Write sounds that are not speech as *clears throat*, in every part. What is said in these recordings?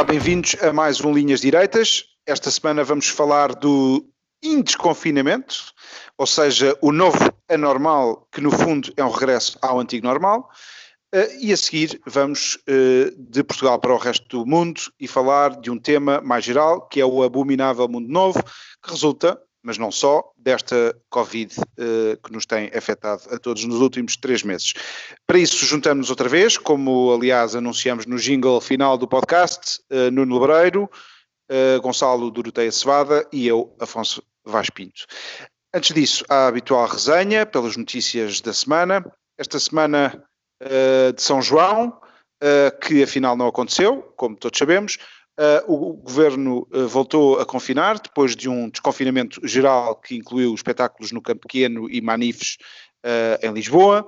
Olá, bem-vindos a mais um Linhas Direitas. Esta semana vamos falar do indesconfinamento, ou seja, o novo anormal, que no fundo é um regresso ao antigo normal. Uh, e a seguir vamos uh, de Portugal para o resto do mundo e falar de um tema mais geral, que é o abominável mundo novo, que resulta, mas não só, desta Covid uh, que nos tem afetado a todos nos últimos três meses. Para isso, juntamos-nos outra vez, como aliás anunciamos no jingle final do podcast, Nuno Lebreiro, Gonçalo Doroteia Cevada e eu, Afonso Vaz Pinto. Antes disso, a habitual resenha pelas notícias da semana. Esta semana uh, de São João, que afinal não aconteceu, como todos sabemos. Uh, o governo voltou a confinar depois de um desconfinamento geral que incluiu espetáculos no Campo Pequeno e manifes em Lisboa.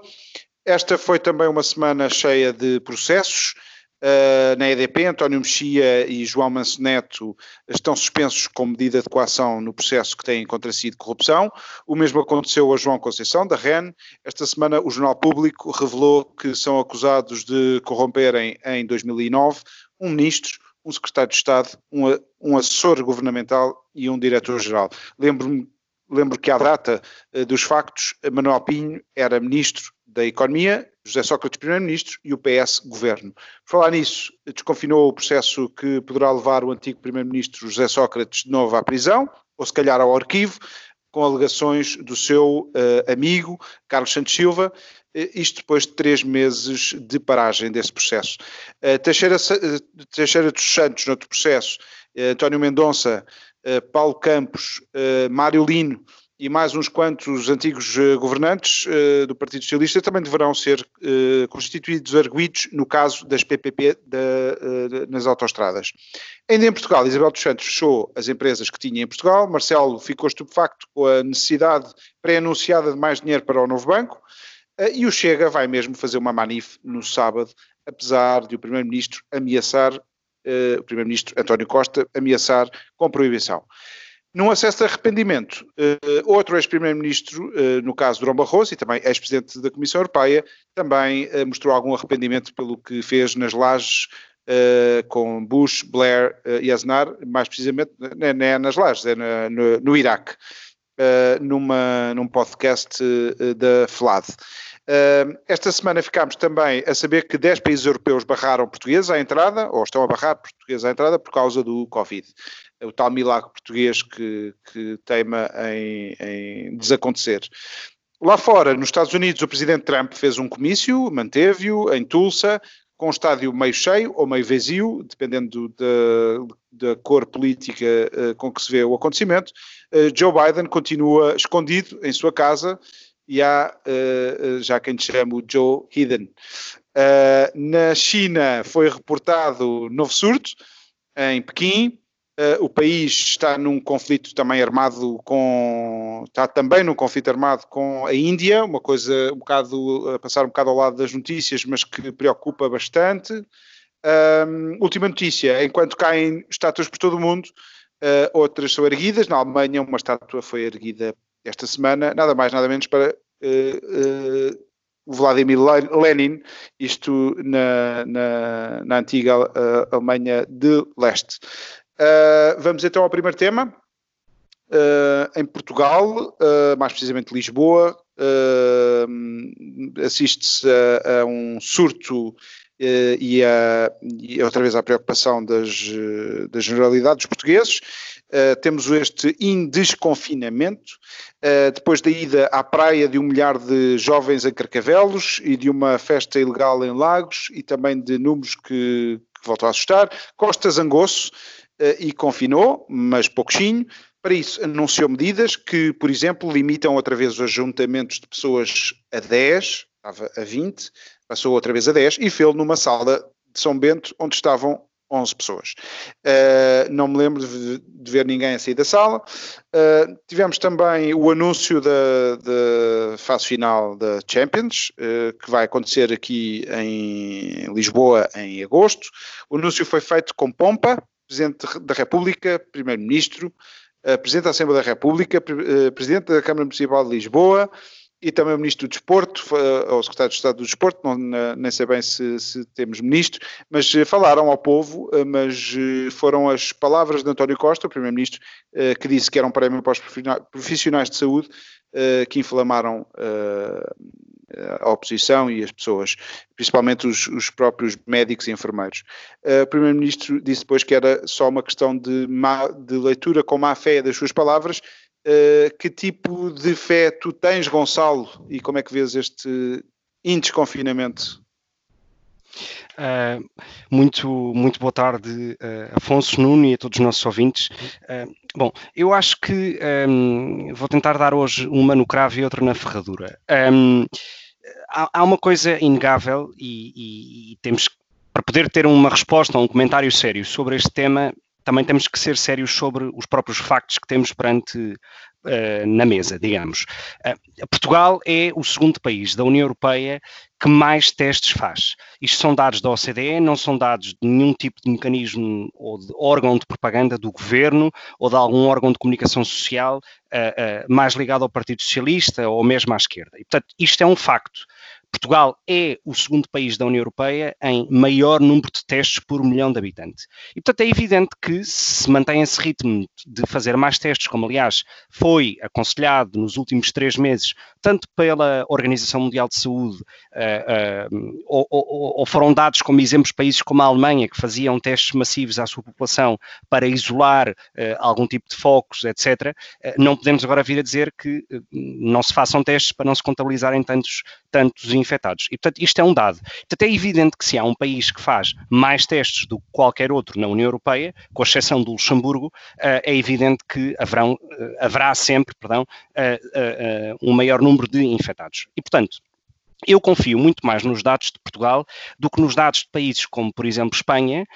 Esta foi também uma semana cheia de processos. Uh, na EDP, António Mexia e João Manso Neto estão suspensos com medida de coação no processo que têm contra si de corrupção. O mesmo aconteceu a João Conceição, da REN. Esta semana o Jornal Público revelou que são acusados de corromperem em 2009 um ministro, um secretário de Estado, um, um assessor governamental e um diretor-geral. Lembro-me lembro que à data uh, dos factos, Manuel Pinho era ministro da Economia, José Sócrates Primeiro-Ministro e o PS Governo. Por falar nisso, desconfinou o processo que poderá levar o antigo Primeiro-Ministro José Sócrates de novo à prisão, ou se calhar ao arquivo, com alegações do seu uh, amigo Carlos Santos Silva, isto depois de três meses de paragem desse processo. Uh, Teixeira, Teixeira dos Santos, noutro processo, António Mendonça, Paulo Campos, Mário Lino, e mais uns quantos antigos governantes do Partido Socialista também deverão ser constituídos arguídos no caso das PPP nas autoestradas. Ainda em Portugal, Isabel dos Santos fechou as empresas que tinha em Portugal, Marcelo ficou estupefacto com a necessidade pré-anunciada de mais dinheiro para o novo banco, e o Chega vai mesmo fazer uma manif no sábado, apesar de o Primeiro-Ministro ameaçar, o Primeiro-Ministro António Costa ameaçar com proibição. Num acesso de arrependimento, uh, outro ex-primeiro-ministro, uh, no caso Durão Barroso, e também ex-presidente da Comissão Europeia, também mostrou algum arrependimento pelo que fez nas lajes com Bush, Blair e Aznar, mais precisamente, não é nas lajes, é na, no, no, Iraque, numa, num podcast da FLAD. esta semana ficámos também a saber que 10 países europeus barraram portugueses à entrada, ou estão a barrar portugueses à entrada, por causa do Covid o tal milagre português que, que teima em, em desacontecer. Lá fora, nos Estados Unidos, o presidente Trump fez um comício, manteve-o em Tulsa, com um estádio meio cheio ou meio vazio, dependendo da, da cor política uh, com que se vê o acontecimento. Uh, Joe Biden continua escondido em sua casa e há uh, já quem chama o Joe Hidden. na China foi reportado novo surto, em Pequim, o país está num conflito também armado com. está também num conflito armado com a Índia, uma coisa um bocado. a passar um bocado ao lado das notícias, mas que preocupa bastante. Um, última notícia: enquanto caem estátuas por todo o mundo, uh, outras são erguidas. Na Alemanha, uma estátua foi erguida esta semana, nada mais, nada menos para. Uh, Vladimir Lenin, isto na, na, na antiga Alemanha de Leste. Uh, vamos então ao primeiro tema. Uh, em Portugal, uh, mais precisamente Lisboa, assiste-se a, a, um surto e, a, e outra vez à preocupação das, da generalidade dos portugueses. temos este indesconfinamento, depois da ida à praia de um milhar de jovens em Carcavelos e de uma festa ilegal em Lagos e também de números que, que voltam a assustar. Costa Zangosso, eh, e confinou, mas pouquinho. Para isso, anunciou medidas que, por exemplo, limitam outra vez os ajuntamentos de pessoas a 10, estava a 20, passou outra vez a 10 e fez numa sala de São Bento onde estavam 11 pessoas. Uh, não me lembro de, de, ver ninguém a sair da sala. Uh, tivemos também o anúncio da, da fase final da Champions, uh, que vai acontecer aqui em Lisboa em agosto. O anúncio foi feito com pompa, Presidente da República, Primeiro-Ministro, Presidente da Assembleia da República, Presidente da Câmara Municipal de Lisboa, e também o Ministro do Desporto, ou o Secretário de Estado do Desporto, não, nem sei bem se, se, temos Ministro, mas eh, falaram ao povo, eh, mas eh, foram as palavras de António Costa, o Primeiro-Ministro, que disse que era um prémio para os profissionais de saúde que inflamaram a oposição e as pessoas, principalmente os, os próprios médicos e enfermeiros. o Primeiro-Ministro disse depois que era só uma questão de, má, de leitura com má fé das suas palavras Uh, que tipo de fé tu tens, Gonçalo, e como é que vês este indesconfinamento? Uh, muito, muito boa tarde, uh, Afonso Nuno e a todos os nossos ouvintes. bom, eu acho que um, vou tentar dar hoje uma no cravo e outra na ferradura. Um, há, há, uma coisa inegável e, e, e temos para poder ter uma resposta um comentário sério sobre este tema, também temos que ser sérios sobre os próprios factos que temos perante uh, na mesa, digamos. Uh, Portugal é o segundo país da União Europeia que mais testes faz. Isto são dados da OCDE, não são dados de nenhum tipo de mecanismo ou de órgão de propaganda do governo ou de algum órgão de comunicação social uh, mais ligado ao Partido Socialista ou mesmo à esquerda. E, portanto, isto é um facto. Portugal é o segundo país da União Europeia em maior número de testes por milhão de habitantes. E, portanto, é evidente que se mantém esse ritmo de fazer mais testes, como aliás foi aconselhado nos últimos três meses, tanto pela Organização Mundial de Saúde, uh, uh, ou, ou, ou, foram dados como exemplos países como a Alemanha, que faziam testes massivos à sua população para isolar uh, algum tipo de focos, etc., não podemos agora vir a dizer que não se façam testes para não se contabilizarem tantos, tantos infectados. E, portanto, isto é um dado. Portanto, é evidente que se há um país que faz mais testes do que qualquer outro na União Europeia, com exceção do Luxemburgo, uh, é evidente que haverão, uh, haverá sempre perdão, uh, um maior número de infectados. E, portanto, eu confio muito mais nos dados de Portugal do que nos dados de países como, por exemplo, Espanha,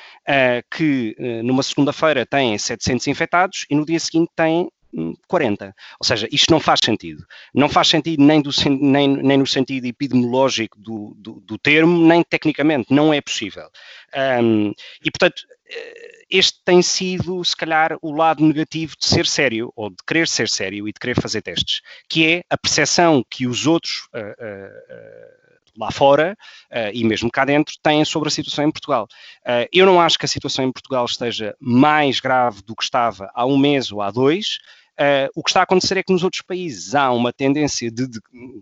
que numa segunda-feira têm 700 infectados e no dia seguinte têm 40. Ou seja, isto não faz sentido. Não faz sentido nem, do, nem, nem no sentido epidemiológico do, do, do, termo, nem tecnicamente. Não é possível. Um, e, portanto, eh, este tem sido, se calhar, o lado negativo de ser sério, ou de querer ser sério e de querer fazer testes, que é a percepção que os outros. Uh, uh, lá fora uh, e mesmo cá dentro têm sobre a situação em Portugal. Uh, eu não acho que a situação em Portugal esteja mais grave do que estava há um mês ou há dois. Uh, o que está a acontecer é que nos outros países há uma tendência de, de,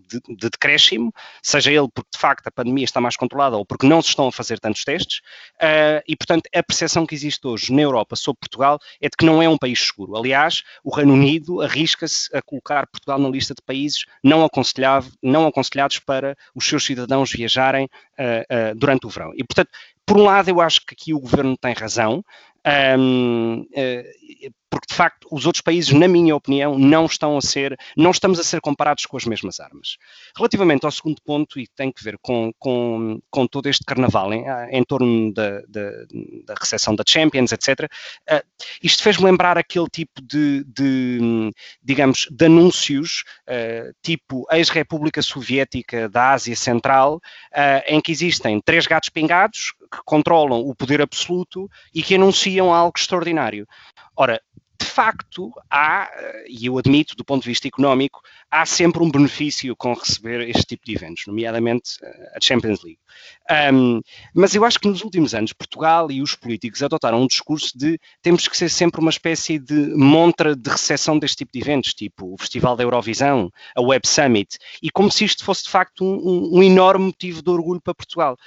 de, de, decréscimo, seja ele porque de facto a pandemia está mais controlada ou porque não se estão a fazer tantos testes, uh, e portanto a percepção que existe hoje na Europa sobre Portugal é de que não é um país seguro. Aliás, o Reino Unido arrisca-se a colocar Portugal na lista de países não, não aconselhados para os seus cidadãos viajarem uh, durante o verão. E portanto, por um lado, eu acho que aqui o governo tem razão, um, porque de facto os outros países, na minha opinião, não estão a ser, não estamos a ser comparados com as mesmas armas. Relativamente ao segundo ponto, e tem que ver com, com, com todo este carnaval em, em torno da, da, da recepção da Champions, etc., uh, isto fez-me lembrar aquele tipo de, de digamos, de anúncios, uh, tipo ex-República Soviética da Ásia Central, em que existem três gatos pingados que controlam o poder absoluto e que anunciam algo extraordinário. Ora, de facto, há, e eu admito, do ponto de vista económico, há sempre um benefício com receber este tipo de eventos, nomeadamente eh, a Champions League. Um, mas eu acho que nos últimos anos Portugal e os políticos adotaram um discurso de temos que ser sempre uma espécie de montra de recepção deste tipo de eventos, tipo o Festival da Eurovisão, a Web Summit, e como se isto fosse de facto um, um enorme motivo de orgulho para Portugal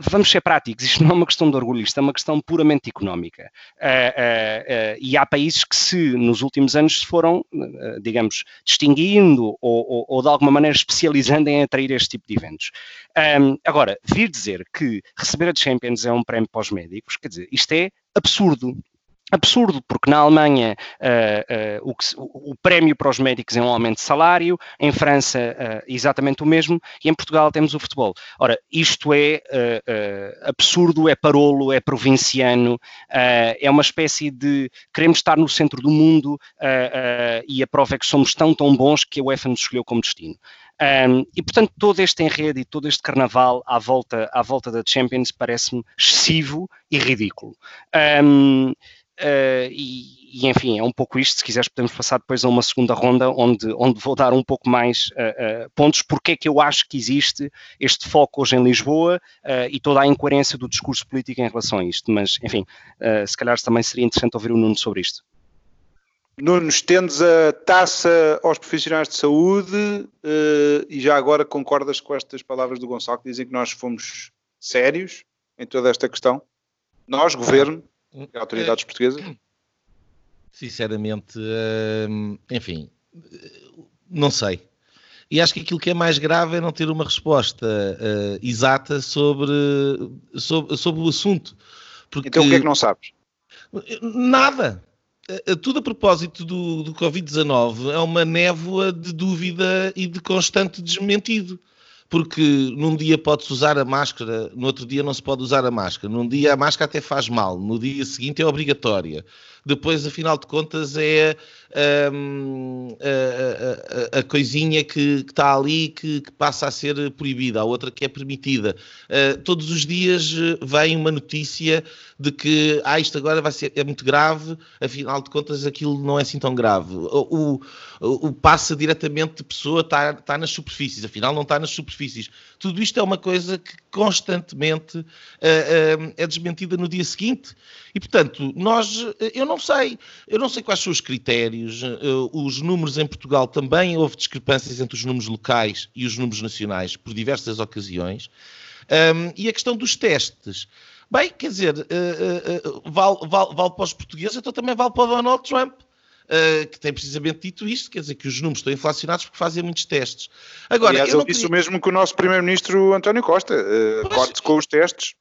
vamos ser práticos, isto não é uma questão de orgulho, isto é uma questão puramente económica. Uh, uh, uh, e há países que se nos últimos anos se foram, digamos, distinguindo ou, ou, ou, de alguma maneira especializando em atrair este tipo de eventos. Um, agora, vir dizer que receber a Champions é um prémio para os médicos, quer dizer, isto é absurdo. Absurdo, porque na Alemanha uh, uh, o, que, o, o, prémio para os médicos é um aumento de salário, em França uh, exatamente o mesmo, e em Portugal temos o futebol. Ora, isto é absurdo, é parolo, é provinciano, é uma espécie de queremos estar no centro do mundo e a prova é que somos tão, tão bons que a UEFA nos escolheu como destino. Um, e portanto, todo este enredo e todo este carnaval à volta, à volta da Champions parece-me excessivo e ridículo. Um, Uh, e, e, enfim, é um pouco isto. Se quiseres, podemos passar depois a uma segunda ronda, onde, onde vou dar um pouco mais uh, uh, pontos, porque é que eu acho que existe este foco hoje em Lisboa e toda a incoerência do discurso político em relação a isto. Mas, enfim, se calhar também seria interessante ouvir o Nuno sobre isto. Nuno, estendes a taça aos profissionais de saúde e já agora concordas com estas palavras do Gonçalo que dizem que nós fomos sérios em toda esta questão? Nós, governo, autoridades portuguesas? *clears throat* Sinceramente, hum, enfim, não sei. E acho que aquilo que é mais grave é não ter uma resposta uh, exata sobre, sobre, sobre o assunto. Porque... Então o que é que não sabes? Nada. Eh, tudo a propósito do, do Covid-19 é uma névoa de dúvida e de constante desmentido porque num dia pode-se usar a máscara, no outro dia não se pode usar a máscara. Num dia a máscara até faz mal, no dia seguinte é obrigatória. Depois, afinal de contas, é um, a, a, a, coisinha que, que, está ali que, que, passa a ser proibida, a outra que é permitida. Uh, todos os dias vem uma notícia de que ah, isto agora vai ser, é muito grave, afinal de contas aquilo não é assim tão grave. O, o, o passa diretamente de pessoa, está, está nas superfícies, afinal não está nas superfícies. Tudo isto é uma coisa que constantemente uh, uh, é desmentida no dia seguinte. E, portanto, nós, eu não sei, eu não sei quais são os critérios, uh, os números em Portugal também houve discrepâncias entre os números locais e os números nacionais por diversas ocasiões. Um, e a questão dos testes. Bem, quer dizer, uh, uh, vale, vale, vale para os portugueses, então também vale para o Donald Trump. Uh, que tem precisamente dito isto, quer dizer que os números estão inflacionados porque fazem muitos testes. Agora, Aliás, ele disse queria... o mesmo que o nosso primeiro-ministro António Costa, uh, corte com os testes.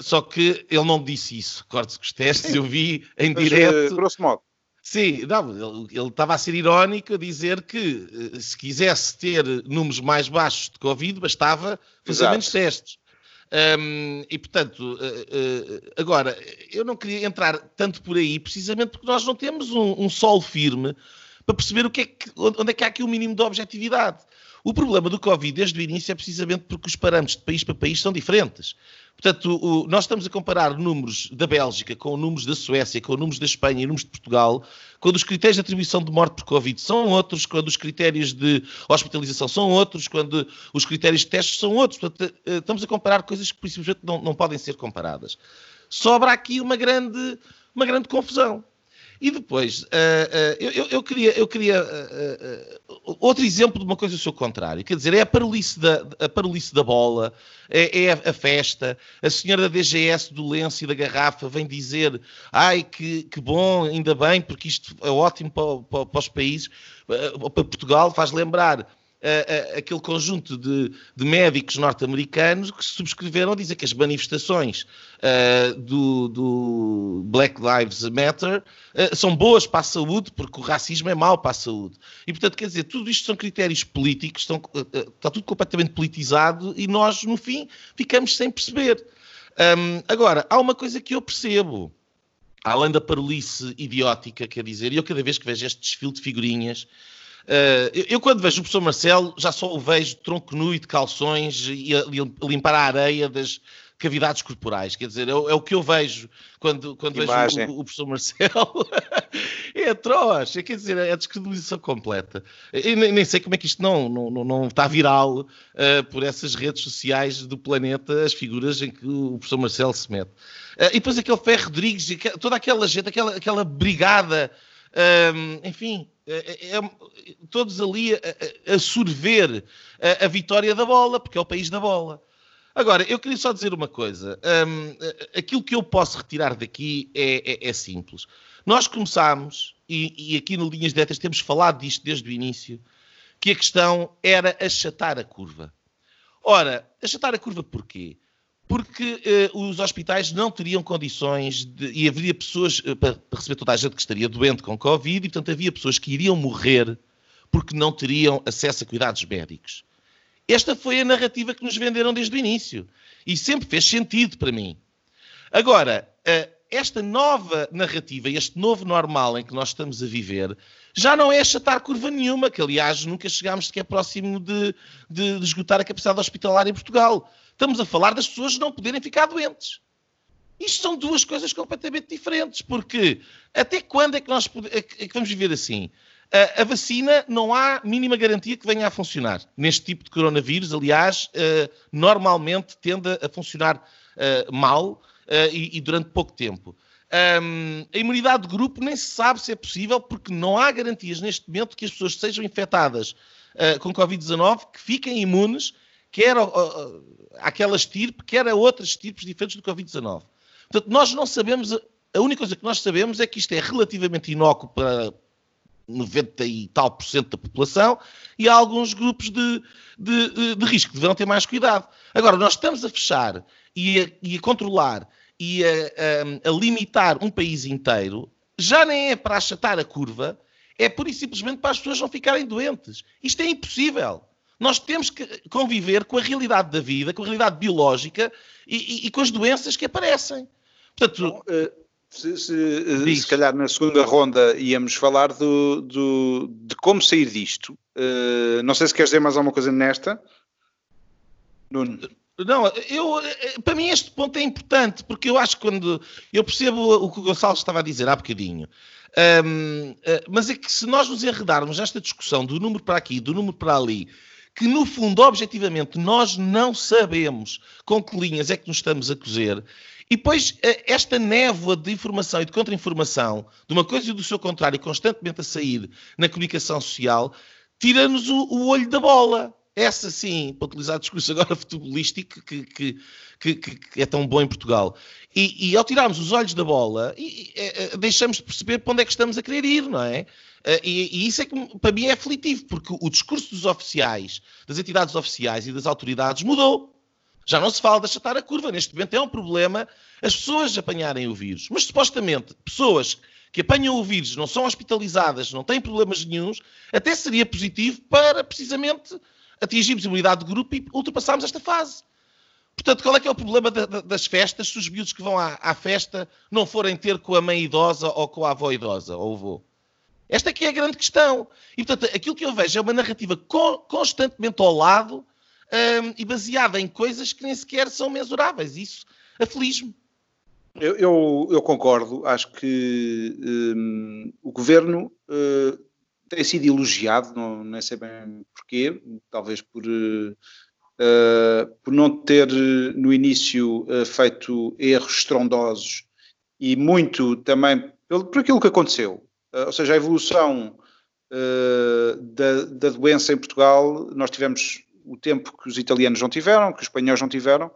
Só que ele não disse isso, corte com os testes, Sim. eu vi em Mas, direto. Uh, grosso modo. Sim, não, ele, ele, estava a ser irónico a dizer que se quisesse ter números mais baixos de Covid, bastava fazer Exato. menos testes. Um, e portanto, uh, uh, agora, eu não queria entrar tanto por aí, precisamente porque nós não temos um, um solo firme para perceber o que é que, onde é que há aqui o mínimo de objetividade. O problema do Covid desde o início é precisamente porque os parâmetros de país para país são diferentes. Portanto, o, nós estamos a comparar números da Bélgica com números da Suécia, com números da Espanha e números de Portugal, quando os critérios de atribuição de morte por Covid são outros, quando os critérios de hospitalização são outros, quando os critérios de testes são outros. Portanto, eh, estamos a comparar coisas que, simplesmente, não, não podem ser comparadas. Sobra aqui uma grande, uma grande confusão. E depois, uh, uh, eu, eu, queria, eu queria uh, outro exemplo de uma coisa do seu contrário. Quer dizer, é a parolice da, a parolice da bola, é, é a, a, festa. A senhora da DGS do lenço e da garrafa vem dizer ai, que, que bom, ainda bem, porque isto é ótimo para, para, para os países, para Portugal, faz lembrar aquele conjunto de, de médicos norte-americanos que subscreveram a dizer que as manifestações uh, do, do, Black Lives Matter uh, são boas para a saúde, porque o racismo é mau para a saúde. E, portanto, quer dizer, tudo isto são critérios políticos, estão, uh, está tudo completamente politizado e nós, no fim, ficamos sem perceber. Um, agora, há uma coisa que eu percebo além da parolice idiótica, quer dizer, e eu cada vez que vejo este desfile de figurinhas, Uh, eu, eu, quando vejo o professor Marcelo, já só o vejo tronco nu e de calções e a, a limpar a areia das cavidades corporais. Quer dizer, é, é o que eu vejo quando, quando vejo o, o, professor Marcelo. *laughs* é atroz, é, quer dizer, é a descredibilização completa. Eu nem, nem, sei como é que isto não, não, não está viral uh, por essas redes sociais do planeta, as figuras em que o professor Marcelo se mete. Uh, e depois aquele Ferro Rodrigues, toda aquela gente, aquela, aquela brigada, enfim, é, é, é, todos ali a, a sorver a, a, vitória da bola, porque é o país da bola. Agora, eu queria só dizer uma coisa. Um, aquilo que eu posso retirar daqui é, é, é simples. Nós começámos, e, e, aqui no Linhas Diretas temos falado disto desde o início, que a questão era achatar a curva. Ora, achatar a curva porquê? Porque uh, os hospitais não teriam condições de, e haveria pessoas uh, para, receber toda a gente que estaria doente com Covid e, portanto, havia pessoas que iriam morrer porque não teriam acesso a cuidados médicos. Esta foi a narrativa que nos venderam desde o início e sempre fez sentido para mim. Agora, uh, esta nova narrativa, este novo normal em que nós estamos a viver, já não é achatar curva nenhuma, que aliás nunca chegámos sequer próximo de, de, de esgotar a capacidade hospitalar em Portugal. Estamos a falar das pessoas não poderem ficar doentes. Isto são duas coisas completamente diferentes, porque até quando é que nós é que vamos viver assim? A, a, vacina não há mínima garantia que venha a funcionar. Neste tipo de coronavírus, aliás, uh, normalmente tende a funcionar uh, mal uh, e, e, durante pouco tempo. Um, a imunidade de grupo nem se sabe se é possível, porque não há garantias neste momento que as pessoas sejam infectadas com Covid-19 que fiquem imunes quer àquela estirpe, quer a outras estirpes diferentes do Covid-19. Portanto, nós não sabemos, a única coisa que nós sabemos é que isto é relativamente inócuo para 90 e tal por cento da população e há alguns grupos de, de, de risco que deverão ter mais cuidado. Agora, nós estamos a fechar e a, e a controlar e a, a, a, limitar um país inteiro, já nem é para achatar a curva, é pura e simplesmente para as pessoas não ficarem doentes. Isto é impossível. Nós temos que conviver com a realidade da vida, com a realidade biológica e, e, e com as doenças que aparecem. Portanto, Bom, uh, se, se, se, calhar na segunda ronda íamos falar do, do de como sair disto. Uh, não sei se queres dizer mais alguma coisa nesta. Nuno. Não, eu, para mim este ponto é importante, porque eu acho que quando eu percebo o que o Gonçalo estava a dizer há bocadinho, um, mas é que se nós nos enredarmos nesta discussão do número para aqui, do número para ali, que no fundo, objetivamente, nós não sabemos com que linhas é que nos estamos a cozer. E depois, eh, esta névoa de informação e de contra-informação, de uma coisa e do seu contrário, constantemente a sair na comunicação social, tira-nos o, o, olho da bola. Essa sim, para utilizar discurso agora *laughs* futebolístico que, que, que, que, é tão bom em Portugal. E, e ao tirarmos os olhos da bola, e, e, eh, deixamos de perceber para onde é que estamos a querer ir, não é? Eh, e, e, isso é que para mim é aflitivo, porque o discurso dos oficiais, das entidades oficiais e das autoridades mudou. Já não se fala de achatar a curva. Neste momento é um problema as pessoas apanharem o vírus. Mas supostamente, pessoas que apanham o vírus, não são hospitalizadas, não têm problemas nenhums, até seria positivo para precisamente atingirmos a imunidade de grupo e ultrapassarmos esta fase. Portanto, qual é que é o problema das festas se os miúdos que vão à, à, festa não forem ter com a mãe idosa ou com a avó idosa ou o avô? Esta aqui é a grande questão. E, portanto, aquilo que eu vejo é uma narrativa co constantemente ao lado um, e baseada em coisas que nem sequer são mensuráveis. Isso aflige-me. Eu, eu, eu, concordo. Acho que um, o governo uh, tem sido elogiado, não, não sei bem porquê, talvez por. Uh, Uh, por não ter no início feito erros estrondosos e muito também por aquilo que aconteceu. Uh, ou seja, a evolução da, da, doença em Portugal, nós tivemos o tempo que os italianos não tiveram, que os espanhóis não tiveram,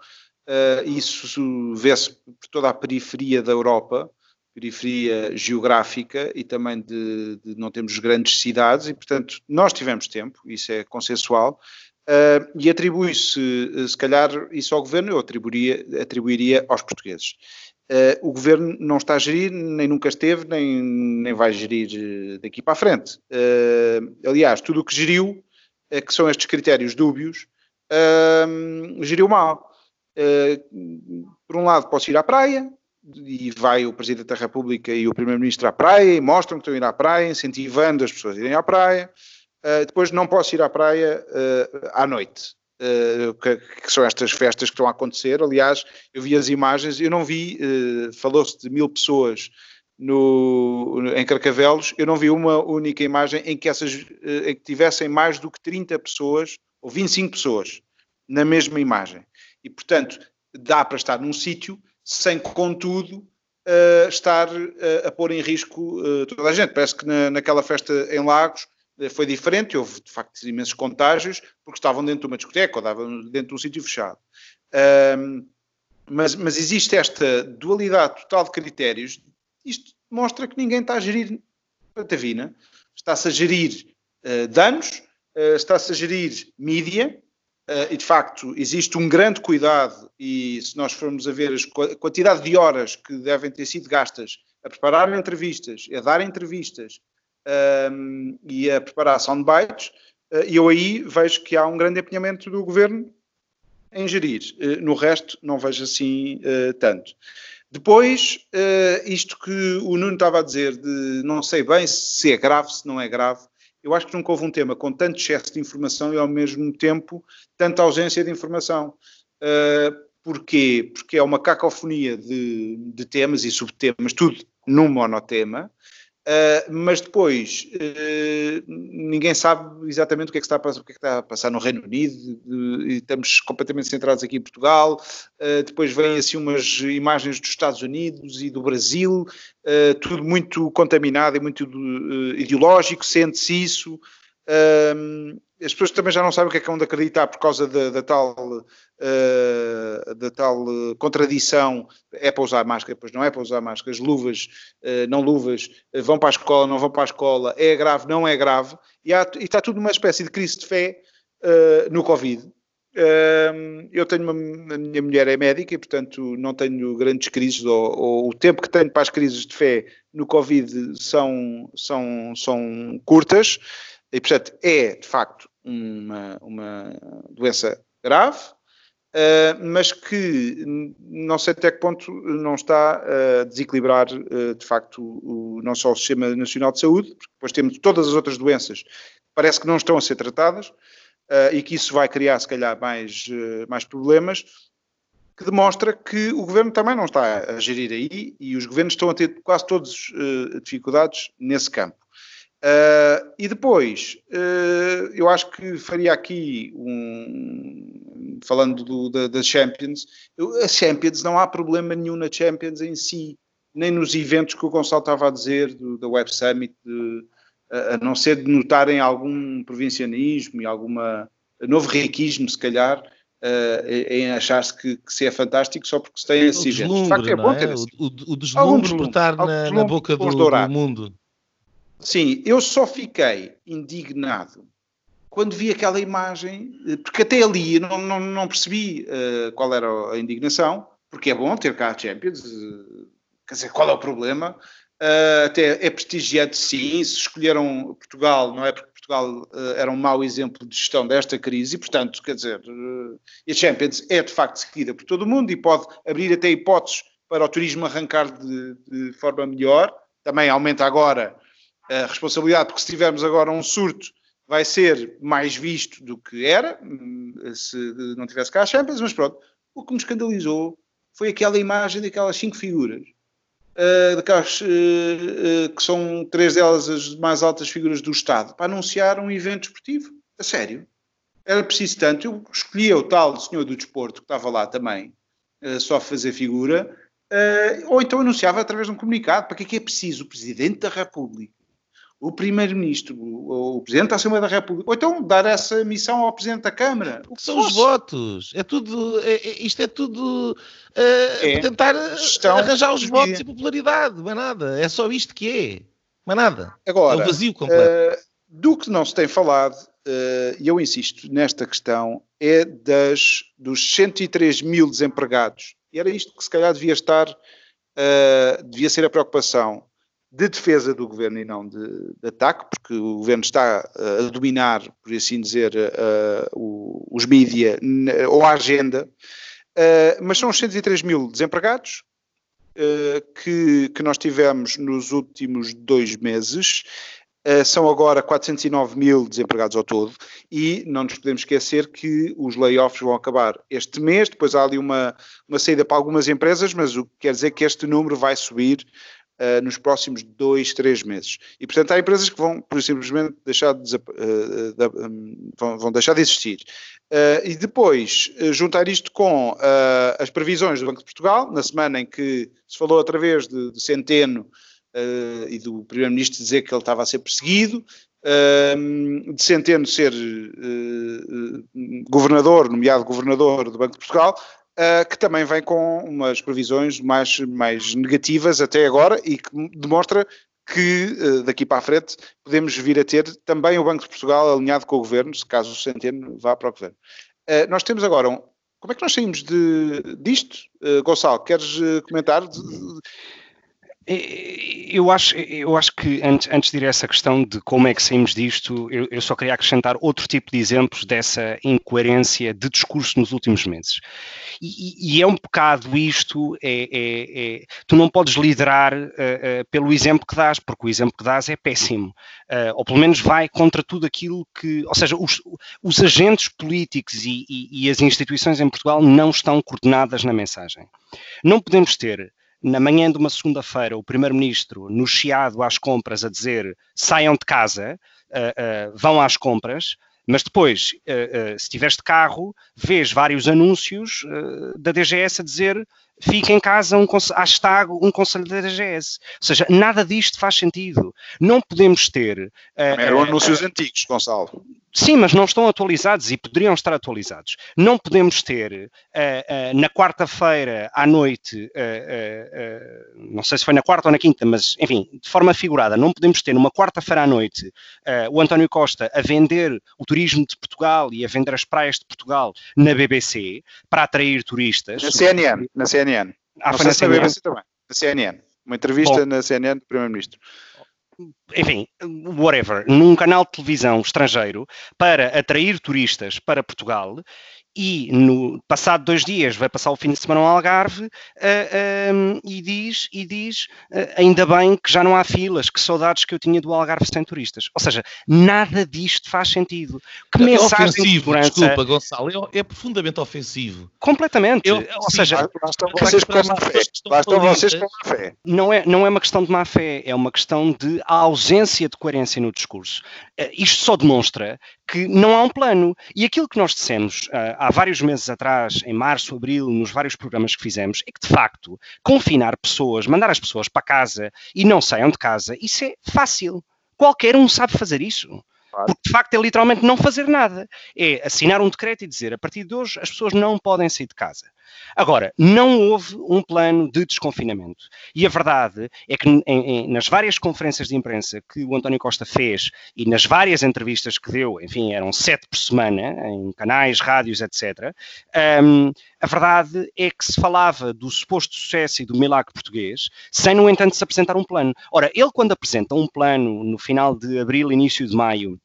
isso vê-se por toda a periferia da Europa, periferia geográfica e também de, de não termos grandes cidades, e portanto nós tivemos tempo, isso é consensual, Uh, e atribui-se, eh, se calhar, isso ao governo, eu atribuiria, atribuiria aos portugueses. Uh, o governo não está a gerir, nem nunca esteve, nem, nem vai gerir eh, daqui para a frente. Uh, aliás, tudo o que geriu, que são estes critérios dúbios, geriu mal. por um lado, posso ir à praia, e vai o Presidente da República e o Primeiro-Ministro à praia, e mostram que estão a ir à praia, incentivando as pessoas a irem à praia. Uh, depois não posso ir à praia uh, à noite, uh, que, que, são estas festas que estão a acontecer. Aliás, eu vi as imagens, eu não vi, falou-se de mil pessoas no, em Carcavelos, eu não vi uma única imagem em que, essas, em que tivessem mais do que 30 pessoas ou 25 pessoas na mesma imagem. E, portanto, dá para estar num sítio sem, contudo, Uh, estar uh, a pôr em risco uh, toda a gente. Parece que na, naquela festa em Lagos eh, foi diferente, houve de facto imensos contágios, porque estavam dentro de uma discoteca ou estavam dentro de um sítio fechado. Um, mas, mas existe esta dualidade total de critérios. Isto mostra que ninguém está a gerir Patavina, está-se a gerir uh, danos, uh, está-se a gerir mídia, e de facto existe um grande cuidado, e se nós formos a ver a quantidade de horas que devem ter sido gastas a preparar entrevistas, a dar entrevistas um, e a preparar soundbites, uh, eu aí vejo que há um grande empenhamento do governo em gerir. Uh, no resto, não vejo assim uh, tanto. Depois, isto que o Nuno estava a dizer, de não sei bem se é grave, se não é grave, eu acho que nunca houve um tema com tanto excesso de informação e ao mesmo tempo tanta ausência de informação. Porquê? Porque é uma cacofonia de, de temas e subtemas, tudo num monotema, Uh, mas depois uh, ninguém sabe exatamente o que, é que está a passar, o que, é que está a passar no Reino Unido e estamos completamente centrados aqui em Portugal. Uh, depois vêm assim umas imagens dos Estados Unidos e do Brasil, tudo muito contaminado e muito ideológico, sente-se isso. As pessoas também já não sabem o que é que é onde acreditar por causa da, da tal uh, da tal uh, contradição, é para usar máscara, pois não é para usar máscara, as luvas, uh, não luvas, vão para a escola, não vão para a escola, é grave, não é grave, e, há, e está tudo numa espécie de crise de fé no Covid. eu tenho uma, a minha mulher é médica e, portanto, não tenho grandes crises, ou, ou, o tempo que tenho para as crises de fé no Covid são, são, são curtas, e, portanto, é, de facto, uma, uma doença grave, Uh, mas que não sei até que ponto não está a desequilibrar uh, de facto o, não só o Sistema Nacional de Saúde, porque depois temos todas as outras doenças que parece que não estão a ser tratadas uh, e que isso vai criar se calhar mais, mais problemas, que demonstra que o Governo também não está a gerir aí e os governos estão a ter quase todas dificuldades nesse campo. Uh, e depois, uh, eu acho que faria aqui um. Falando do, da, da, Champions, a Champions não há problema nenhum na Champions em si, nem nos eventos que o Gonçalo estava a dizer, do, da Web Summit, de, a, a não ser de notarem algum provincianismo e alguma novo riquismo, se calhar, uh, em achar-se que, que se é fantástico só porque se tem esse evento. De facto, é bom ter é? O, o, o deslumbre por estar na, na boca do, do mundo. Sim, eu só fiquei indignado quando vi aquela imagem, eh, porque até ali não, não, não percebi uh, qual era a indignação, porque é bom ter cá a Champions, uh, quer dizer, qual é o problema? Uh, até é prestigiante, sim, se escolheram Portugal, não é porque Portugal era um mau exemplo de gestão desta crise, e portanto, quer dizer, a Champions é de facto seguida por todo o mundo e pode abrir até hipóteses para o turismo arrancar de, de forma melhor, também aumenta agora a responsabilidade, porque se tivermos agora um surto, vai ser mais visto do que era, hum, se não tivesse cá a Champions, mas pronto. O que me escandalizou foi aquela imagem daquelas cinco figuras, uh, daquelas uh, uh, que são três delas as mais altas figuras do Estado, para anunciar um evento esportivo. A sério. Era preciso tanto. Eu escolhia o tal senhor do desporto que estava lá também, só fazer figura, ou então anunciava através de um comunicado. Para que é que é preciso o Presidente da República o Primeiro-Ministro, o, o Presidente da Assembleia da República, ou então dar essa missão ao Presidente da Câmara. O que são os votos? É tudo, é, é, isto é tudo uh, é, tentar arranjar os votos e popularidade, não é nada. É só isto que é, não é nada. Agora, é o vazio completo. Uh, do que não se tem falado, uh, e eu insisto nesta questão, é das, dos 103 mil desempregados. E era isto que se calhar devia estar, devia ser a preocupação de defesa do governo e não de, de ataque, porque o governo está uh, a dominar, por assim dizer, uh, o, os mídias ou a agenda, uh, mas são os 103 mil desempregados que, que nós tivemos nos últimos dois meses. são agora 409 mil desempregados ao todo. E não nos podemos esquecer que os layoffs vão acabar este mês, depois há ali uma, uma saída para algumas empresas, mas o que quer dizer que este número vai subir uh, nos próximos dois, três meses. E, portanto, há empresas que vão, por simplesmente, deixar de, uh, de, um, vão, vão, deixar de existir. Uh, e depois, juntar isto com as previsões do Banco de Portugal, na semana em que se falou outra vez de, de Centeno e do Primeiro-Ministro dizer que ele estava a ser perseguido, de Centeno ser governador, nomeado governador do Banco de Portugal, uh, que também vem com umas previsões mais, mais negativas até agora e que demonstra que uh, daqui para a frente podemos vir a ter também o Banco de Portugal alinhado com o Governo, se caso o Centeno vá para o Governo. Uh, nós temos agora um, como é que nós saímos de, disto? Gonçalo, queres comentar? Eu acho, eu acho que antes, antes de ir a essa questão de como é que saímos disto, eu, eu, só queria acrescentar outro tipo de exemplos dessa incoerência de discurso nos últimos meses. E, e é um bocado isto, é, é, é tu não podes liderar uh, uh, pelo exemplo que dás, porque o exemplo que dás é péssimo, uh, ou pelo menos vai contra tudo aquilo que, ou seja, os, os agentes políticos e, e, e as instituições em Portugal não estão coordenadas na mensagem. Não podemos ter na manhã de uma segunda-feira, o Primeiro-Ministro no chiado às compras a dizer saiam de casa, uh, uh, vão às compras, mas depois, uh, se tiveres de carro, vês vários anúncios da DGS a dizer fica em casa um hashtag um conselho da DGS. Ou seja, nada disto faz sentido. Não podemos ter. Eram anúncios antigos, Gonçalo. Sim, mas não estão atualizados e poderiam estar atualizados. Não podemos ter uh, uh, na quarta-feira à noite, uh, não sei se foi na quarta ou na quinta, mas enfim, de forma figurada, não podemos ter numa quarta-feira à noite o António Costa a vender o turismo de Portugal e a vender as praias de Portugal na BBC para atrair turistas. Na CNN, na CNN. Ah, não sei na, CNN. na BBC também, na CNN. Uma entrevista Bom, na CNN do Primeiro-Ministro enfim, whatever, num canal de televisão estrangeiro para atrair turistas para Portugal e no passado dois dias vai passar o fim de semana ao Algarve uh, uh, e diz, e diz uh, ainda bem que já não há filas, que saudades que eu tinha do Algarve sem turistas. Ou seja, nada disto faz sentido. Que é mensagem ofensivo, de segurança... desculpa, Gonçalo, é, é profundamente ofensivo. Completamente. Eu, ou sim, seja, lá estão vocês com má fé. Lá estão vocês com má fé. Não é, não é uma questão de má fé, é uma questão de ausência de coerência no discurso. isto só demonstra que não há um plano. E aquilo que nós dissemos uh, há vários meses atrás, em março, abril, nos vários programas que fizemos, é que de facto confinar pessoas, mandar as pessoas para casa e não saiam de casa, isso é fácil. Qualquer um sabe fazer isso. Claro. Porque de facto é literalmente não fazer nada. É assinar um decreto e dizer a partir de hoje as pessoas não podem sair de casa. Agora, não houve um plano de desconfinamento. E a verdade é que em, em, nas várias conferências de imprensa que o António Costa fez e nas várias entrevistas que deu, enfim, eram sete por semana, em canais, rádios, etc., um, a verdade é que se falava do suposto sucesso e do milagre português, sem, no entanto, se apresentar um plano. Ora, ele, quando apresenta um plano no final de abril, início de maio,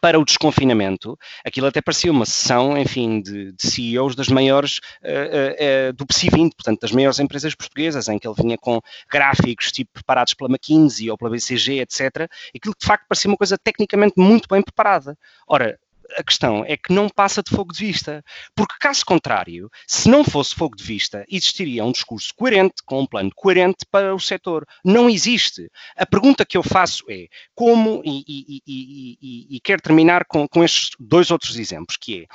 para o desconfinamento, aquilo até parecia uma sessão, enfim, de, de CEOs das maiores, uh, uh, do PSI 20, portanto, das maiores empresas portuguesas, em que ele vinha com gráficos tipo preparados pela McKinsey ou pela BCG, etc. Aquilo de facto parecia uma coisa tecnicamente muito bem preparada. Ora, a questão é que não passa de fogo de vista. Porque, caso contrário, se não fosse fogo de vista, existiria um discurso coerente, com um plano coerente para o setor. Não existe. A pergunta que eu faço é como, e, e, e, e quero terminar com, com estes dois outros exemplos, que é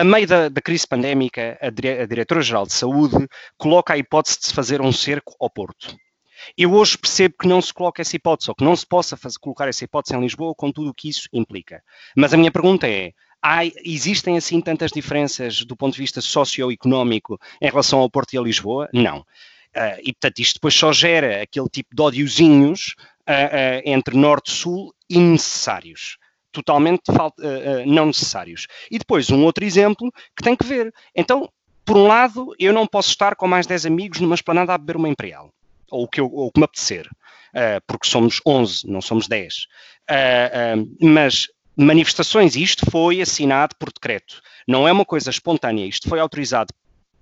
a meio da, da, crise pandémica, a, dire, a Diretora-Geral de Saúde coloca a hipótese de se fazer um cerco ao Porto. Eu hoje percebo que não se coloca essa hipótese, ou que não se possa fazer, colocar essa hipótese em Lisboa com tudo o que isso implica. Mas a minha pergunta é, há, existem assim tantas diferenças do ponto de vista socioeconómico em relação ao Porto e a Lisboa? Não. Uh, e, portanto, isto depois só gera aquele tipo de ódiozinhos uh, uh, entre Norte e Sul innecessários totalmente não necessários. E depois um outro exemplo que tem que ver. Então, por um lado, eu não posso estar com mais 10 amigos numa esplanada a beber uma Imperial ou o que, eu, ou que me apetecer, uh, porque somos 11, não somos 10. Uh, uh, mas manifestações, isto foi assinado por decreto, não é uma coisa espontânea, isto foi autorizado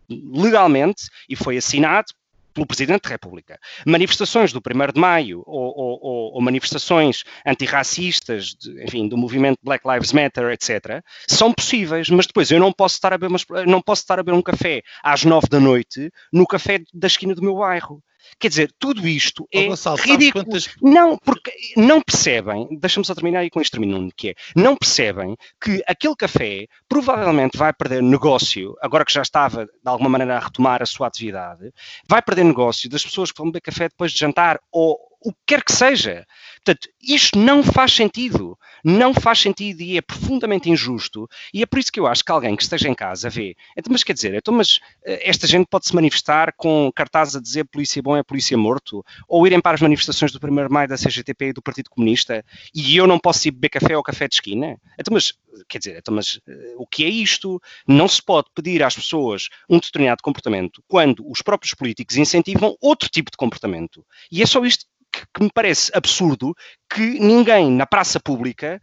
legalmente e foi assinado pelo Presidente da República. Manifestações do 1 de Maio ou, ou, ou manifestações antirracistas, de, enfim, do movimento Black Lives Matter, etc., são possíveis, mas depois eu não posso estar a beber, não posso estar a beber um café às 9 da noite no café da esquina do meu bairro. Quer dizer, tudo isto é Gonçalo, ridículo. Quantas... Não, porque não percebem, deixa-me só terminar aí com este termino, que é, não percebem que aquele café provavelmente vai perder negócio, agora que já estava de alguma maneira a retomar a sua atividade, vai perder negócio das pessoas que vão beber café depois de jantar ou o que quer que seja. Portanto, isto não faz sentido. Não faz sentido e é profundamente injusto. E é por isso que eu acho que alguém que esteja em casa vê. Então, mas quer dizer, então, mas eh, esta gente pode se manifestar com cartazes a dizer polícia bom é polícia morto? Ou irem para as manifestações do 1 de maio da CGTP e do Partido Comunista e eu não posso ir beber café ao café de esquina? Então, mas, quer dizer, então, mas eh, o que é isto? Não se pode pedir às pessoas um determinado comportamento quando os próprios políticos incentivam outro tipo de comportamento. E é só isto que, que me parece absurdo que ninguém na praça pública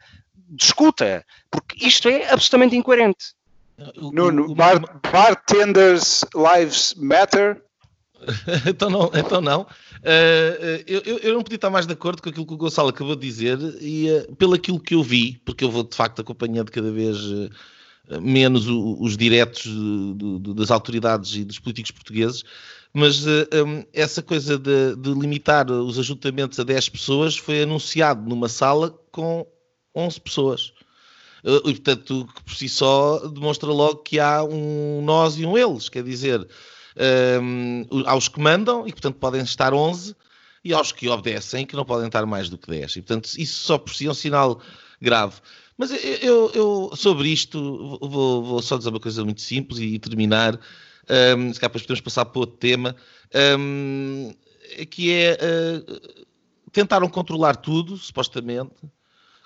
discuta, porque isto é absolutamente incoerente. Nuno, bar, bartenders lives matter? *laughs* então não. Então não. Uh, eu, eu, não podia estar mais de acordo com aquilo que o Gonçalo acabou de dizer e uh, pelo aquilo que eu vi, porque eu vou de facto acompanhando cada vez uh, menos o, os diretos das autoridades e dos políticos portugues, mas uh, eh, essa coisa de, de, limitar os ajuntamentos a 10 pessoas foi anunciado numa sala com 11 pessoas. Uh, e, portanto, que por si só demonstra logo que há um nós e um eles, quer dizer, um, aos que mandam, e portanto podem estar 11, e aos que obedecem, que não podem estar mais do que 10. E portanto, isso só por si é um sinal grave. Mas eu, eu, sobre isto, vou, vou, só dizer uma coisa muito simples e, terminar um, se calhar depois podemos passar para outro tema, um, que é uh, tentaram controlar tudo, supostamente,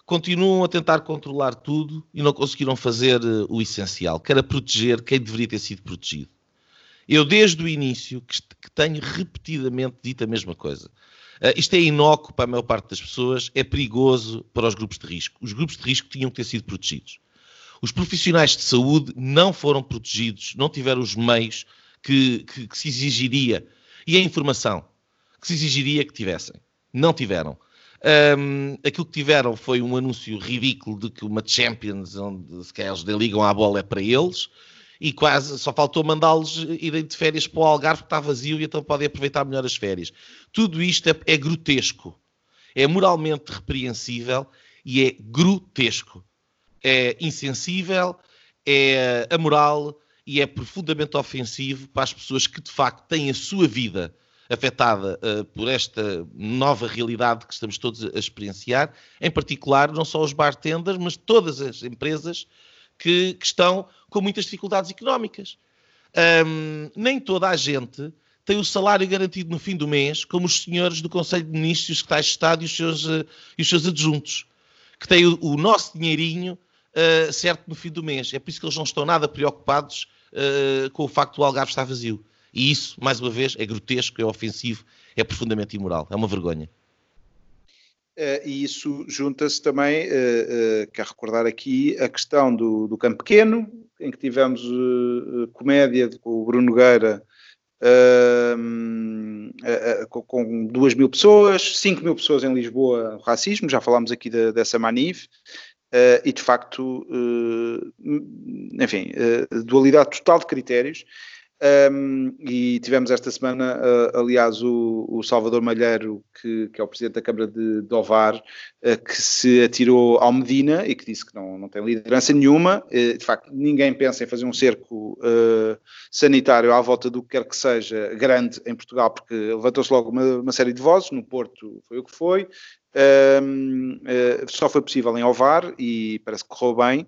continuam a tentar controlar tudo e não conseguiram fazer uh, o essencial, que era proteger quem deveria ter sido protegido. Eu, desde o início, que, que tenho repetidamente dito a mesma coisa. Uh, isto é inócuo para a maior parte das pessoas, é perigoso para os grupos de risco. Os grupos de risco tinham que ter sido protegidos. Os profissionais de saúde não foram protegidos, não tiveram os meios que, que, que se exigiria e a informação que se exigiria que tivessem. Não tiveram. Um, aquilo que tiveram foi um anúncio ridículo de que uma Champions, onde se calhar eles ligam à bola, é para eles, e quase só faltou mandá-los irem de férias para o Algarve, que está vazio, e então podem aproveitar melhor as férias. Tudo isto é, é grotesco, é moralmente repreensível e é grotesco. É insensível, é amoral e é profundamente ofensivo para as pessoas que de facto têm a sua vida afetada uh, por esta nova realidade que estamos todos a experienciar, em particular não só os bartenders, mas todas as empresas que, que estão com muitas dificuldades económicas. Um, nem toda a gente tem o salário garantido no fim do mês, como os senhores do Conselho de Ministros, os secretários de Estado e os seus, uh, e os seus adjuntos, que têm o, o nosso dinheirinho uh, certo no fim do mês. É por isso que eles não estão nada preocupados uh, com o facto do Algarve estar vazio. E isso, mais uma vez, é grotesco, é ofensivo, é profundamente imoral, é uma vergonha. Uh, e isso junta-se também, uh, uh, quero recordar aqui, a questão do, do campo pequeno, em que tivemos comédia com o Bruno Nogueira com, com duas mil pessoas, 5 mil pessoas em Lisboa, racismo, já falámos aqui de, dessa manif, Uh, e de facto, enfim, dualidade total de critérios. Um, e tivemos esta semana, aliás, o, o, Salvador Malheiro, que, que, é o presidente da Câmara de, de Ovar, que se atirou ao Medina e que disse que não, não tem liderança nenhuma. de facto, ninguém pensa em fazer um cerco sanitário à volta do que quer que seja grande em Portugal, porque levantou-se logo uma, uma série de vozes. No Porto foi o que foi, um, uh, eh, só foi possível em Ovar e parece que correu bem.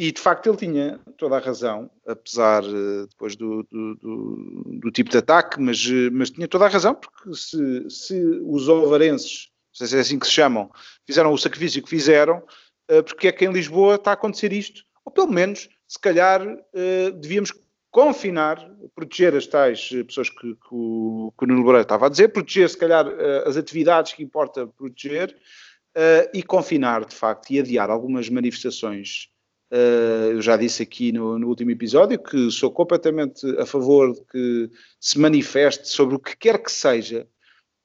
E de facto ele tinha toda a razão, apesar uh, depois do, do, do, do, tipo de ataque, mas, uh, mas tinha toda a razão, porque se, se os ovarenses, não sei se é assim que se chamam, fizeram o sacrifício que fizeram, porque é que em Lisboa está a acontecer isto? Ou pelo menos, se calhar, devíamos confinar, proteger as tais eh, pessoas que, que, o, que o Nuno Moreira estava a dizer, proteger se calhar eh, as atividades que importa proteger e confinar de facto e adiar algumas manifestações. Uh, eu já disse aqui no, no, último episódio que sou completamente a favor de que se manifeste sobre o que quer que seja,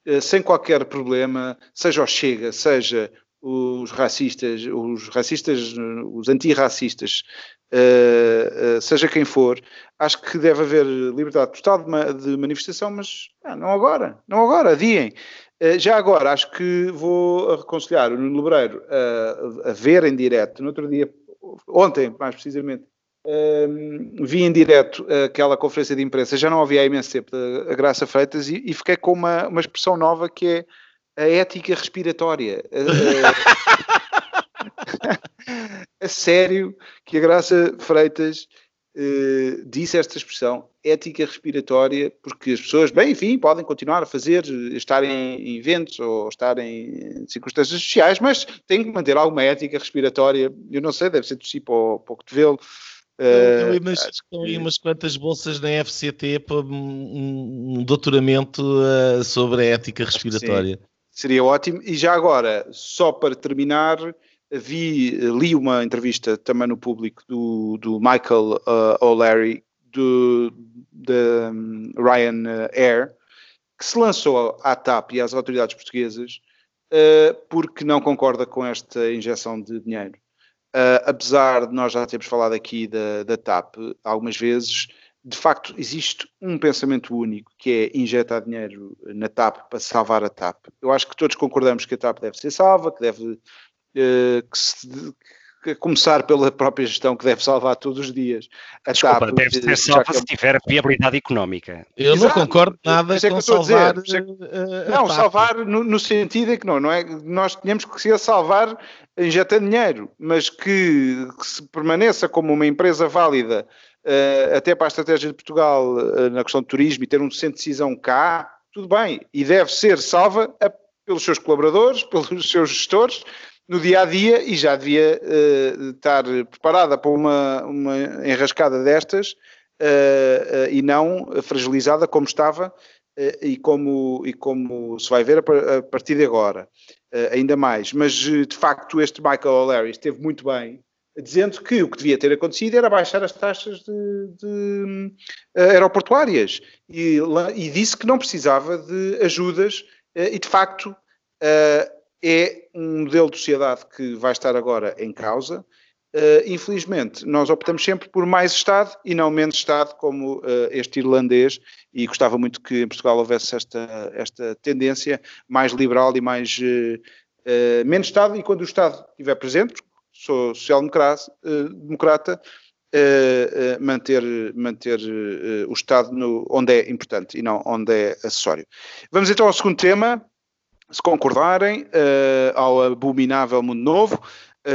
uh, sem qualquer problema, seja o Chega, seja os racistas, os racistas, os antirracistas, uh, seja quem for, acho que deve haver liberdade total de, manifestação, mas ah, não agora, não agora, adiem. Já agora, acho que vou reconciliar o Nuno Lebreiro a, a ver em direto, no outro dia, ontem mais precisamente, vi em direto aquela conferência de imprensa, já não havia há imenso tempo, a Graça Freitas, e, e fiquei com uma, uma expressão nova que é a ética respiratória. a *laughs* sério que a Graça Freitas uh, disse esta expressão, ética respiratória, porque as pessoas, bem, enfim, podem continuar a fazer, estar em eventos ou estar em circunstâncias sociais, mas têm que manter alguma ética respiratória. Eu não sei, deve ser tossir para o, para o cotovelo. Eu, eu imagino que estão aí umas quantas bolsas na FCT para um, um doutoramento uh, sobre a ética respiratória. Seria ótimo. E já agora, só para terminar, vi, li uma entrevista também no público do, do Michael uh, O'Leary, do, da um, Ryan Air, que se lançou à TAP e às autoridades portuguesas uh, porque não concorda com esta injeção de dinheiro. Uh, apesar de nós já termos falado aqui da, da TAP algumas vezes, de facto existe um pensamento único que é injetar dinheiro na TAP para salvar a TAP. Eu acho que todos concordamos que a TAP deve ser salva, que deve uh, que se, que começar pela própria gestão que deve salvar todos os dias. A Desculpa, TAP, deve ser salva se tiver viabilidade económica. Eu Exato. não concordo nada é com salvar. Dizer, é não, salvar no, no, sentido é que não, não é? Nós tínhamos que ser salvar injetando dinheiro, mas que, que se permaneça como uma empresa válida uh, até para a estratégia de Portugal uh, na questão do turismo e ter um centro de decisão cá, tudo bem, e deve ser salva a, pelos seus colaboradores, *laughs* pelos seus gestores, no dia a dia e já devia uh, estar preparada para uma, uma enrascada destas e não fragilizada como estava e, como, e como se vai ver a, partir de agora. ainda mais, mas de facto este Michael O'Leary esteve muito bem dizendo que o que devia ter acontecido era baixar as taxas de, de uh, aeroportuárias e, e, disse que não precisava de ajudas uh, e de facto uh, é um modelo de sociedade que vai estar agora em causa. infelizmente, nós optamos sempre por mais Estado e não menos Estado, como este irlandês, e gostava muito que em Portugal houvesse esta, esta tendência mais liberal e mais menos Estado, e quando o Estado estiver presente, sou social-democrata, uh, uh, manter, manter o Estado no, onde é importante e não onde é acessório. Vamos então ao segundo tema, se concordarem, ao abominável mundo novo.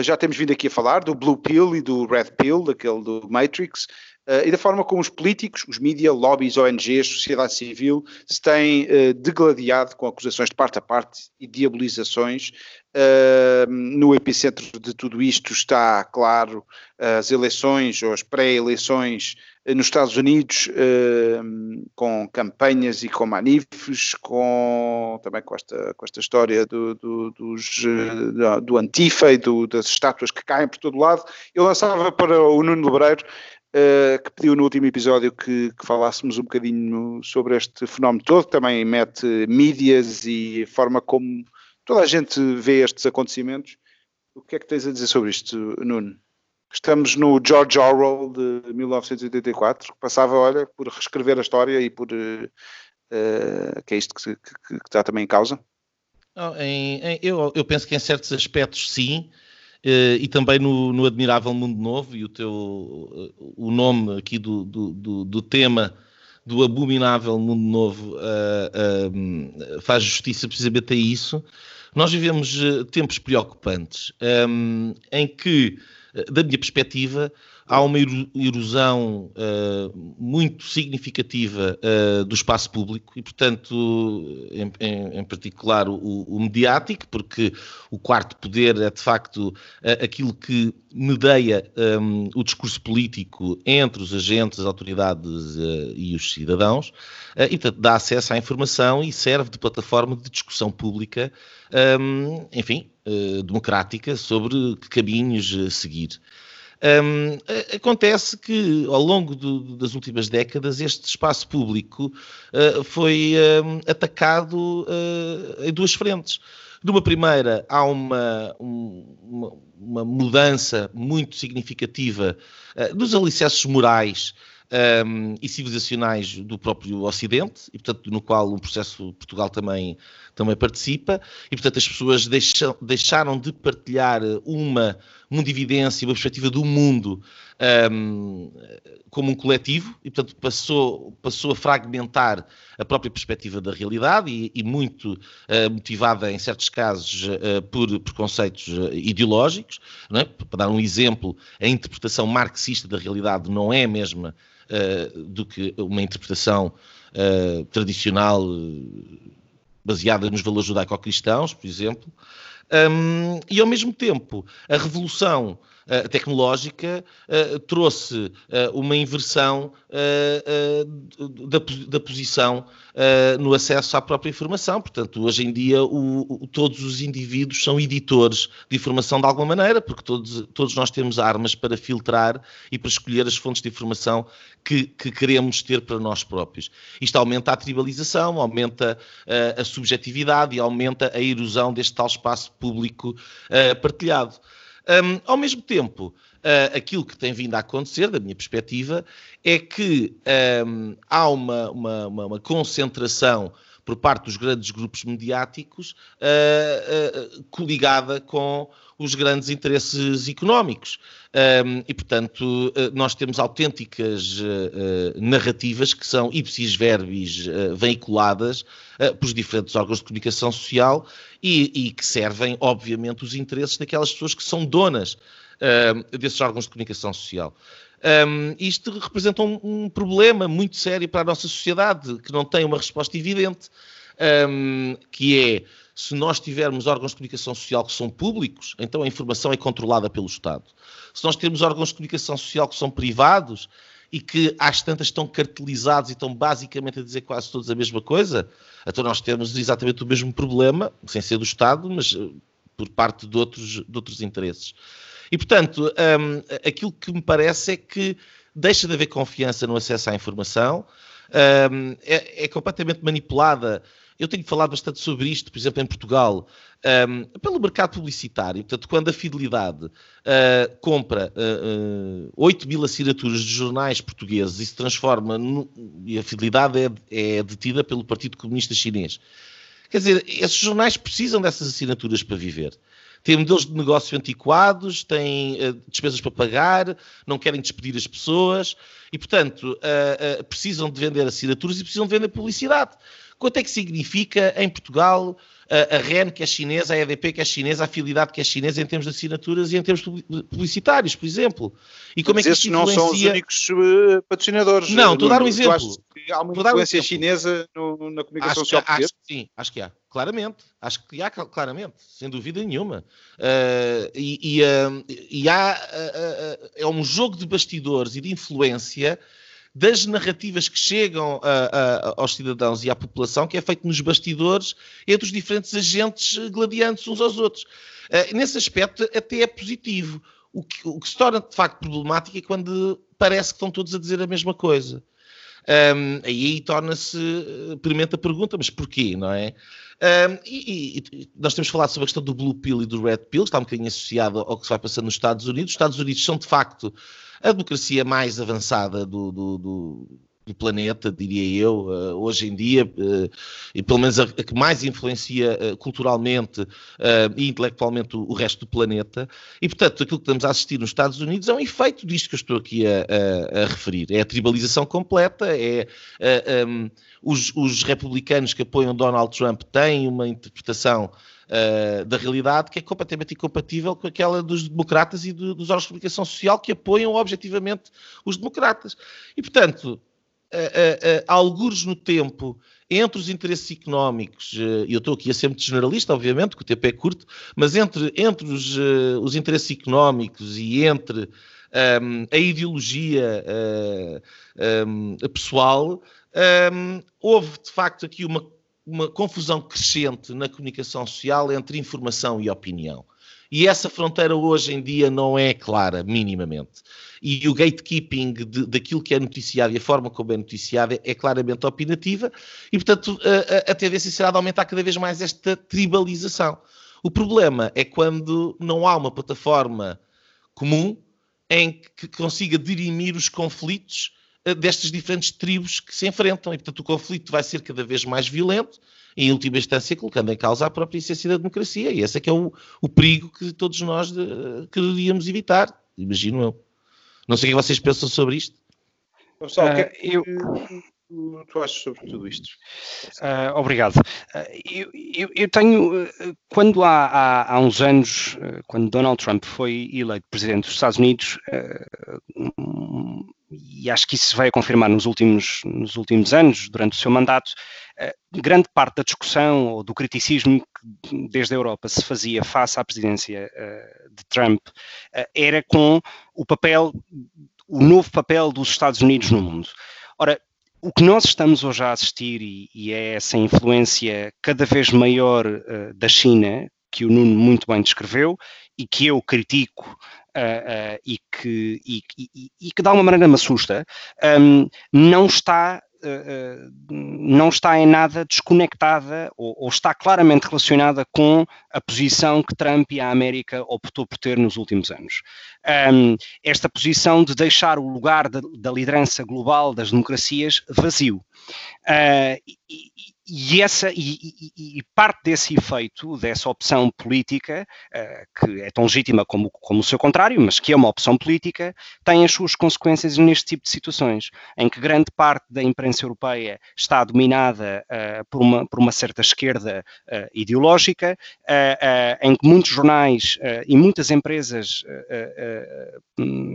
já temos vindo aqui a falar do Blue Pill e do Red Pill, daquele do Matrix, uh, e da forma como os políticos, os mídias, lobbies, ONGs, sociedade civil se têm uh, degladiado com acusações de parte a parte e diabolizações. Uh, no epicentro de tudo isto está, claro, as eleições ou as pré-eleições nos Estados Unidos, com campanhas e com manifes, com, também com esta, com esta história do, do, dos, do Antifa e do, das estátuas que caem por todo lado. Eu lançava para o Nuno Lebreiro uh, que pediu no último episódio que, que, falássemos um bocadinho sobre este fenómeno todo, também mete mídias e a forma como toda a gente vê estes acontecimentos. O que é que tens a dizer sobre isto, Nuno? Estamos no George Orwell de 1984, que passava, olha, por reescrever a história e por. Uh, que é isto que, que, que, está também em causa? em, em, eu, eu penso que em certos aspectos sim, e também no, no, Admirável Mundo Novo, e o teu o nome aqui do, do, do, do tema do abominável Mundo Novo uh, uh, faz justiça precisamente a isso. Nós vivemos tempos preocupantes um, em que, da minha perspectiva, há uma erosão uh, muito significativa uh, do espaço público e, portanto, em, em, em particular o, o, mediático, porque o quarto poder é de facto uh, aquilo que medeia um, o discurso político entre os agentes, as autoridades e os cidadãos, e, portanto, dá acesso à informação e serve de plataforma de discussão pública, um, enfim, democrática sobre que caminhos seguir. Um, acontece que ao longo do, das últimas décadas este espaço público uh, foi um, atacado uh, em duas frentes. Numa primeira, há uma, uma, uma mudança muito significativa uh, dos alicerces morais um, e civilizacionais do próprio Ocidente, e portanto no qual o processo Portugal também, também participa, e portanto as pessoas deixam, deixaram de partilhar uma mundividência, uma perspectiva do mundo um, como um coletivo e, portanto, passou, passou a fragmentar a própria perspectiva da realidade e, e muito uh, motivada, em certos casos, uh, por preconceitos uh, ideológicos. É? Para dar um exemplo, a interpretação marxista da realidade não é a mesma do que uma interpretação tradicional baseada nos valores judaico-cristãos, por exemplo. Um, e ao mesmo tempo, a revolução uh, tecnológica uh, trouxe uh, uma inversão da, posição no acesso à própria informação. Portanto, hoje em dia, todos os indivíduos são editores de informação de alguma maneira, porque todos, todos nós temos armas para filtrar e para escolher as fontes de informação que, que queremos ter para nós próprios. Isto aumenta a tribalização, aumenta a subjetividade e aumenta a erosão deste tal espaço público partilhado. Um, ao mesmo tempo, uh, aquilo que tem vindo a acontecer, da minha perspectiva, é que um, há uma, uma, uma, concentração por parte dos grandes grupos mediáticos uh, uh, coligada com os grandes interesses económicos. Um, e, portanto, nós temos autênticas narrativas que são ipsis verbis veiculadas pelos diferentes órgãos de comunicação social e, e, que servem, obviamente, os interesses daquelas pessoas que são donas desses órgãos de comunicação social. Um, isto representa um, um, problema muito sério para a nossa sociedade, que não tem uma resposta evidente, um, que é se nós tivermos órgãos de comunicação social que são públicos, então a informação é controlada pelo Estado. Se nós temos órgãos de comunicação social que são privados e que às tantas estão cartelizados e estão basicamente a dizer quase todos a mesma coisa, então nós temos exatamente o mesmo problema, sem ser do Estado, mas uh, por parte de outros, de outros interesses. E, portanto, um, aquilo que me parece é que deixa de haver confiança no acesso à informação, um, é, é, completamente manipulada. Eu tenho falado bastante sobre isto, por exemplo, em Portugal, um, pelo mercado publicitário. Portanto, quando a Fidelidade uh, compra uh, uh, 8 mil assinaturas de jornais portugueses e se transforma, no, e a Fidelidade é, é detida pelo Partido Comunista Chinês. Quer dizer, esses jornais precisam dessas assinaturas para viver têm modelos de negócio antiquados, têm uh, despesas para pagar, não querem despedir as pessoas e, portanto, uh, precisam de vender assinaturas e precisam de vender publicidade. Quanto é que significa em Portugal a REN, que é chinesa, a EDP, que é chinesa, a Fidelidade, que é chinesa, em termos de assinaturas e em termos publicitários, por exemplo. E como Mas é que esses não são os únicos patrocinadores. Não, estou a dar um exemplo. Há uma influência um chinesa no, na comunicação acho, social acho que sim, acho que há. Claramente, acho que há claramente, sem dúvida nenhuma. Uh, e, e, uh, e, há é um jogo de bastidores e de influência das narrativas que chegam a, a, aos cidadãos e à população, que é feito nos bastidores entre os diferentes agentes gladiantes uns aos outros. nesse aspecto, até é positivo. O que, o que se torna de facto problemático é quando parece que estão todos a dizer a mesma coisa. Um, aí torna-se premente a pergunta, mas porquê, não é? Um, e, e, nós temos falado sobre a questão do Blue Pill e do Red Pill, está um bocadinho associado ao que se vai passando nos Estados Unidos. Os Estados Unidos são, de facto, a democracia mais avançada do, do, do do planeta, diria eu, uh, hoje em dia, uh, e pelo menos a, a, que mais influencia uh, culturalmente e intelectualmente o, o, resto do planeta. E, portanto, aquilo que estamos a assistir nos Estados Unidos é um efeito disto que eu estou aqui a, a, a referir. É a tribalização completa, é. Um, os, os, republicanos que apoiam Donald Trump têm uma interpretação uh, da realidade que é completamente incompatível com aquela dos democratas e do, dos órgãos de comunicação social que apoiam objetivamente os democratas. E, portanto, uh, uh, algures no tempo entre os interesses económicos, e eu estou aqui a ser muito generalista, obviamente, que o tempo é curto, mas entre, entre os, os interesses económicos e entre um, a ideologia um, pessoal, um, houve de facto aqui uma, uma confusão crescente na comunicação social entre informação e opinião. E essa fronteira hoje em dia não é clara, minimamente. E o gatekeeping de, daquilo que é noticiado e a forma como é noticiado é, é claramente opinativa, e portanto a, a, a tendência será de aumentar cada vez mais esta tribalização. O problema é quando não há uma plataforma comum em que consiga dirimir os conflitos uh, destas diferentes tribos que se enfrentam. E, portanto, o conflito vai ser cada vez mais violento, em última instância, colocando em causa a própria essência da democracia. E esse é que é o, o perigo que todos nós de, queríamos evitar, imagino eu. Não sei o que vocês pensam sobre isto. Pessoal, uh, o que é que eu... tu achas sobre tudo isto? Uh, obrigado. Uh, eu, eu, eu, tenho, quando há, há, há, uns anos, quando Donald Trump foi eleito presidente dos Estados Unidos, e acho que isso se veio a confirmar nos últimos, nos últimos anos, durante o seu mandato, grande parte da discussão ou do criticismo que desde a Europa se fazia face à presidência de Trump era com o papel o novo papel dos Estados Unidos no mundo. Ora, o que nós estamos hoje a assistir, e, e é essa influência cada vez maior uh, da China, que o Nuno muito bem descreveu e que eu critico uh, uh, e, que, e, e, e, que de alguma maneira me assusta, um, não está não está em nada desconectada ou, ou, está claramente relacionada com a posição que Trump e a América optou por ter nos últimos anos. Um, esta posição de deixar o lugar da, da liderança global das democracias vazio. Uh, e, e, essa, e, e, e, parte desse efeito, dessa opção política, uh, que é tão legítima como, como o seu contrário, mas que é uma opção política, tem as suas consequências neste tipo de situações, em que grande parte da imprensa europeia está dominada uh, por, uma, por uma certa esquerda uh, ideológica, em que muitos jornais e muitas empresas,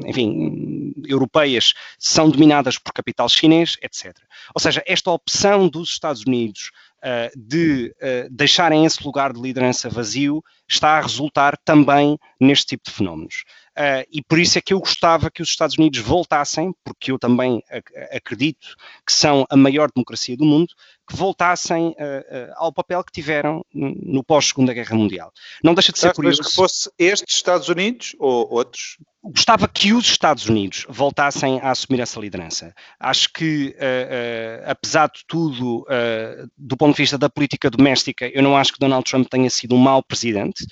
enfim, europeias, são dominadas por capital chinês, etc. Ou seja, esta opção dos Estados Unidos uh, de uh, deixarem esse lugar de liderança vazio está a resultar também neste tipo de fenómenos. Uh, e por isso é que eu gostava que os Estados Unidos voltassem, porque eu também ac acredito que são a maior democracia do mundo, que voltassem uh, uh, ao papel que tiveram no pós-Segunda Guerra Mundial. Não deixa de ser curioso. que fosse estes Estados Unidos ou outros? Gostava que os Estados Unidos voltassem a assumir essa liderança. Acho que, uh, apesar de tudo, do ponto de vista da política doméstica, eu não acho que Donald Trump tenha sido um mau presidente.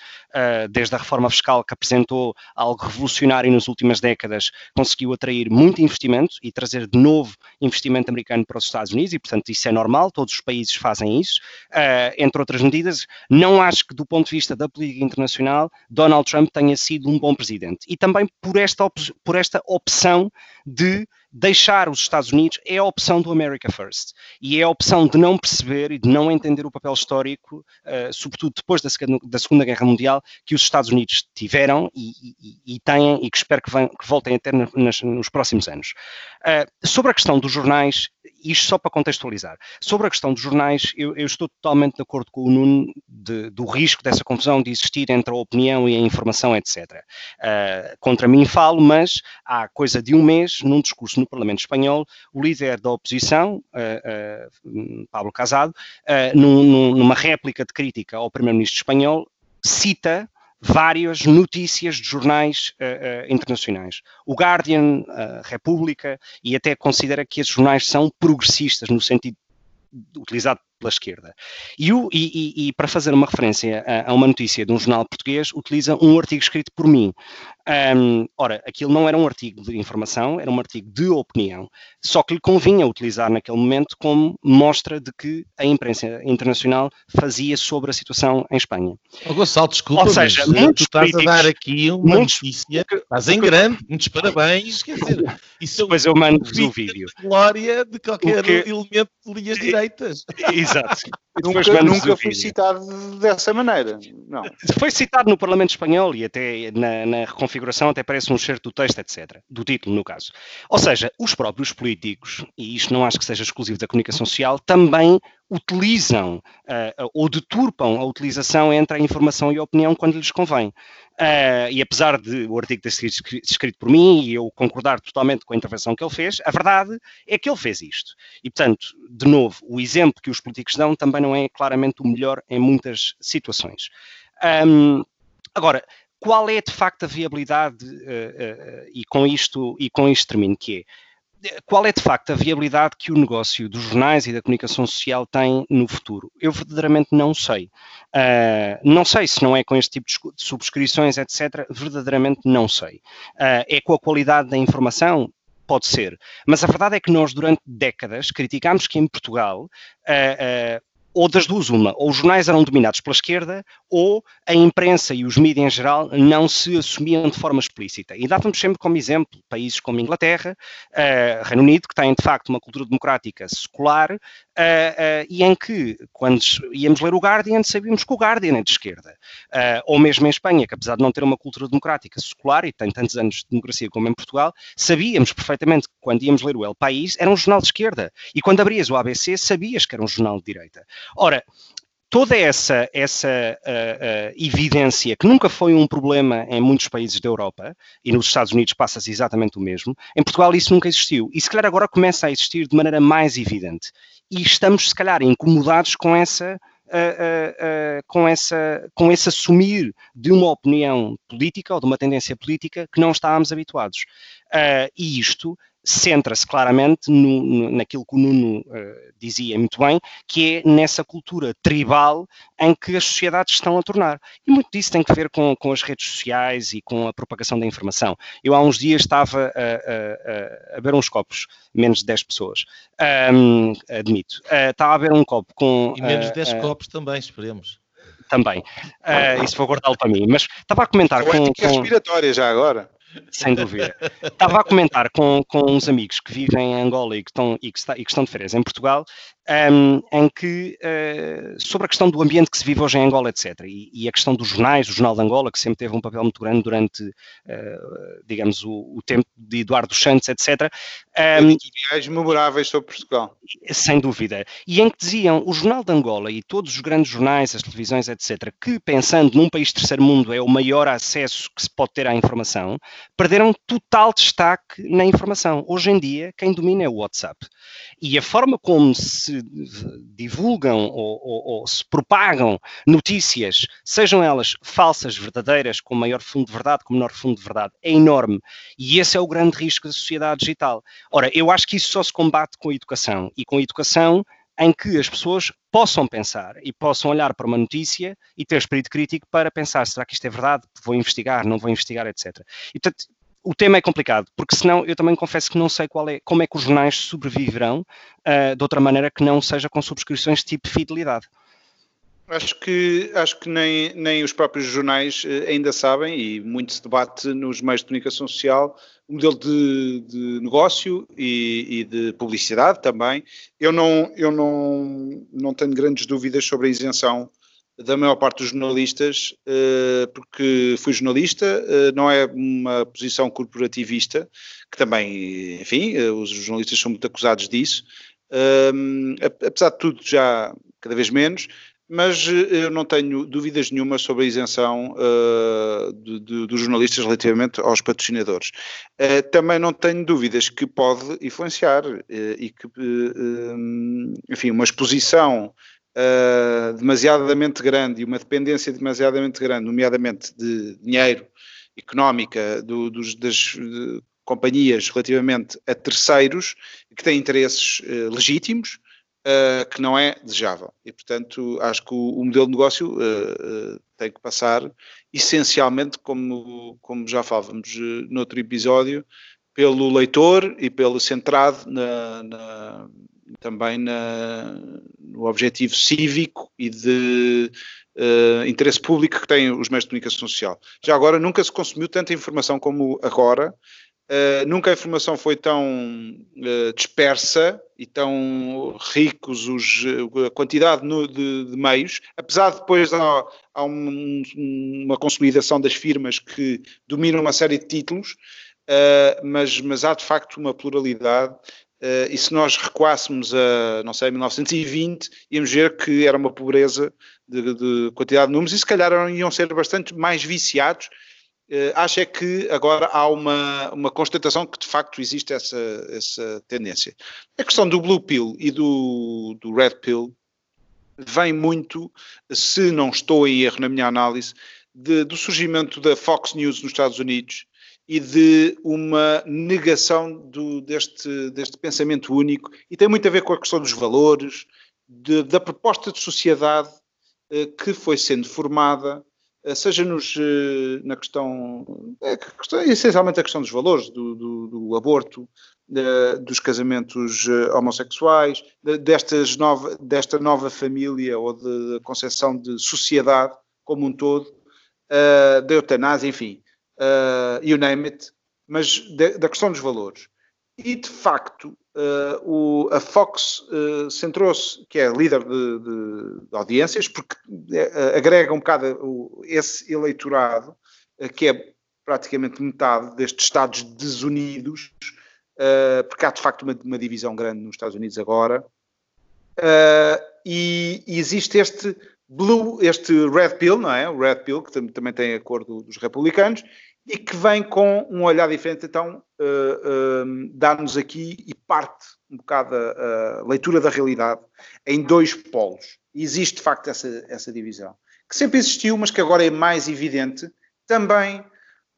desde a reforma fiscal que apresentou algo revolucionário nas últimas décadas, conseguiu atrair muito investimento e trazer de novo investimento americano para os Estados Unidos, e portanto isso é normal todos os países fazem isso, uh, entre outras medidas. Não acho que, do ponto de vista da política internacional, Donald Trump tenha sido um bom presidente. E também por esta, por esta opção de deixar os Estados Unidos é a opção do America First. E é a opção de não perceber e de não entender o papel histórico, uh, sobretudo depois da, da, Segunda Guerra Mundial, que os Estados Unidos tiveram e, e, e têm e que espero que, que voltem a ter nas, nos próximos anos. Uh, sobre a questão dos jornais, isto só para contextualizar. Sobre a questão dos jornais, eu, eu estou totalmente de acordo com o Nuno de, do risco dessa confusão de existir entre a opinião e a informação, etc. Uh, ah, contra mim falo, mas há coisa de um mês, num discurso no Parlamento Espanhol, o líder da oposição, uh, uh, Pablo Casado, num, numa réplica de crítica ao primeiro-ministro espanhol, cita várias notícias de jornais uh, uh, internacionais. O Guardian, a República, e até considera que esses jornais são progressistas, no sentido utilizado pela esquerda. E, o, e, e, e, para fazer uma referência a, a, uma notícia de um jornal português, utiliza um artigo escrito por mim. Um, ora, aquilo não era um artigo de informação, era um artigo de opinião, só que lhe convinha utilizar naquele momento como mostra de que a imprensa internacional fazia sobre a situação em Espanha. Oh, Gonçalo, desculpa, Ou seja, mas tu estás a dar aqui uma notícia, estás em grande, muitos parabéns, quer dizer, *laughs* isso Depois eu mando-vos o vídeo. glória de qualquer que... elemento de linhas direitas. Exato. *laughs* nunca nunca fui citado dessa maneira. Não. Foi citado no Parlamento Espanhol e até na, na reconfiguração até parece um certo do texto, etc. Do título, no caso. Ou seja, os próprios políticos, e isto não acho que seja exclusivo da comunicação social, também utilizam uh, ou deturpam a utilização entre a informação e a opinião quando lhes convém. Uh, e apesar de o artigo ter sido escrito por mim e eu concordar totalmente com a intervenção que ele fez, a verdade é que ele fez isto. E, portanto, de novo, o exemplo que os políticos dão também não é claramente o melhor em muitas situações. Um, agora, qual é de facto a viabilidade, uh, uh, e, com isto, e com isto termino, que é, qual é de facto a viabilidade que o negócio dos jornais e da comunicação social tem no futuro? Eu verdadeiramente não sei. Uh, não sei se não é com este tipo de subscrições, etc. Verdadeiramente não sei. Uh, é com a qualidade da informação? Pode ser. Mas a verdade é que nós, durante décadas, criticámos que em Portugal uh, ou das duas uma, ou os jornais eram dominados pela esquerda, ou a imprensa e os mídias em geral não se assumiam de forma explícita. E dávamos sempre como exemplo países como Inglaterra, uh, Reino Unido, que têm de facto uma cultura democrática secular, uh, uh, e em que, quando íamos ler o Guardian, sabíamos que o Guardian é de esquerda. ou mesmo em Espanha, que apesar de não ter uma cultura democrática secular, e tem tantos anos de democracia como em Portugal, sabíamos perfeitamente que quando íamos ler o El País, era um jornal de esquerda. E quando abrias o ABC, sabias que era um jornal de direita. Ora, toda essa, essa uh, uh, evidência, que nunca foi um problema em muitos países da Europa, e nos Estados Unidos passa-se exatamente o mesmo, em Portugal isso nunca existiu. E se calhar agora começa a existir de maneira mais evidente. E estamos, se calhar, incomodados com essa. Uh, com, essa, com esse assumir de uma opinião política ou de uma tendência política que não estávamos habituados. e isto centra-se claramente no, no, naquilo que o Nuno uh, dizia muito bem, que é nessa cultura tribal em que as sociedades estão a tornar. E muito disso tem que ver com, com as redes sociais e com a propagação da informação. Eu há uns dias estava a, a, a, a ver uns copos, menos de 10 pessoas, um, admito. Uh, estava a ver um copo com... E menos de 10 uh, copos também, esperemos também. Uh, isso vou guardá-lo para mim. Mas estava a comentar com. com... respiratória já agora. Sem dúvida. Estava a comentar com, com uns amigos que vivem em Angola e que estão, e que está, e que estão de férias em Portugal, um, em que, uh, sobre a questão do ambiente que se vive hoje em Angola, etc. E, e, a questão dos jornais, o Jornal de Angola, que sempre teve um papel muito grande durante, uh, digamos, o, o, tempo de Eduardo Santos, etc. Um, Editoriais memoráveis sobre Portugal. Sem dúvida. E em que diziam, o Jornal de Angola e todos os grandes jornais, as televisões, etc., que pensando num país terceiro mundo é o maior acesso que se pode ter à informação, perderam total destaque na informação. Hoje em dia, quem domina é o WhatsApp. E a forma como se divulgam ou, ou, ou, se propagam notícias, sejam elas falsas, verdadeiras, com maior fundo de verdade, com menor fundo de verdade, é enorme. E esse é o grande risco da sociedade digital. Ora, eu acho que isso só se combate com a educação. E com a educação em que as pessoas possam pensar e possam olhar para uma notícia e ter espírito crítico para pensar, será que isto é verdade? Vou investigar, não vou investigar, etc. E, portanto, o tema é complicado, porque senão eu também confesso que não sei qual é, como é que os jornais sobreviverão uh, de outra maneira que não seja com subscrições tipo fidelidade. Acho que, acho que nem, nem os próprios jornais uh, ainda sabem, e muito se debate nos meios de comunicação social, o modelo de, de negócio e, e, de publicidade também. Eu, não, eu não, não tenho grandes dúvidas sobre a isenção da maior parte dos jornalistas, eh, porque fui jornalista, eh, não é uma posição corporativista, que também, enfim, eh, os jornalistas são muito acusados disso, apesar de tudo já cada vez menos, mas eu não tenho dúvidas nenhuma sobre a isenção uh, dos jornalistas relativamente aos patrocinadores. Uh, também não tenho dúvidas que pode influenciar uh, e que, enfim, uma exposição uh, demasiadamente grande e uma dependência demasiadamente grande, nomeadamente de dinheiro, económica do, dos, das de, companhias relativamente a terceiros que têm interesses uh, legítimos, uh, que não é desejável. E, portanto, acho que o, o modelo de negócio uh, tem que passar essencialmente, como, como já falávamos uh, noutro episódio, pelo leitor e pelo centrado na, na, também na, no objetivo cívico e de uh, interesse público que têm os meios de comunicação social. Já agora nunca se consumiu tanta informação como agora, uh, nunca a informação foi tão uh, dispersa e tão ricos os, a quantidade no, de, de, meios, apesar de depois há, há um, uma consolidação das firmas que dominam uma série de títulos, mas, mas há de facto uma pluralidade Uh, e se nós recuássemos a, não sei, 1920, íamos ver que era uma pobreza de, de quantidade de números e se calhar iam ser bastante mais viciados. Uh, acho é que agora há uma, uma constatação que de facto existe essa, essa tendência. A questão do Blue Pill e do, do Red Pill vem muito, se não estou em erro na minha análise, de, do surgimento da Fox News nos Estados Unidos e de uma negação do, deste, deste pensamento único e tem muito a ver com a questão dos valores, de, da proposta de sociedade eh, que foi sendo formada seja nos, na questão, é, essencialmente a questão dos valores, do, do, do aborto, dos casamentos homossexuais, destas nova, desta nova família ou da concepção de sociedade como um todo, da eutanásia, enfim, you name it, mas da questão dos valores. E, de facto, uh, o, a Fox uh, centrou-se, que é líder de, de, de audiências, porque uh, agrega um bocado o, esse eleitorado, que é praticamente metade destes Estados desunidos, porque há de facto uma, uma, divisão grande nos Estados Unidos agora, e, e, existe este blue, este red pill, não é? O red pill, que também tem a cor do, dos republicanos, e que vem com um olhar diferente, então uh, dá-nos aqui e parte um bocado a, a, leitura da realidade em dois polos. Existe de facto essa, essa divisão, que sempre existiu, mas que agora é mais evidente, também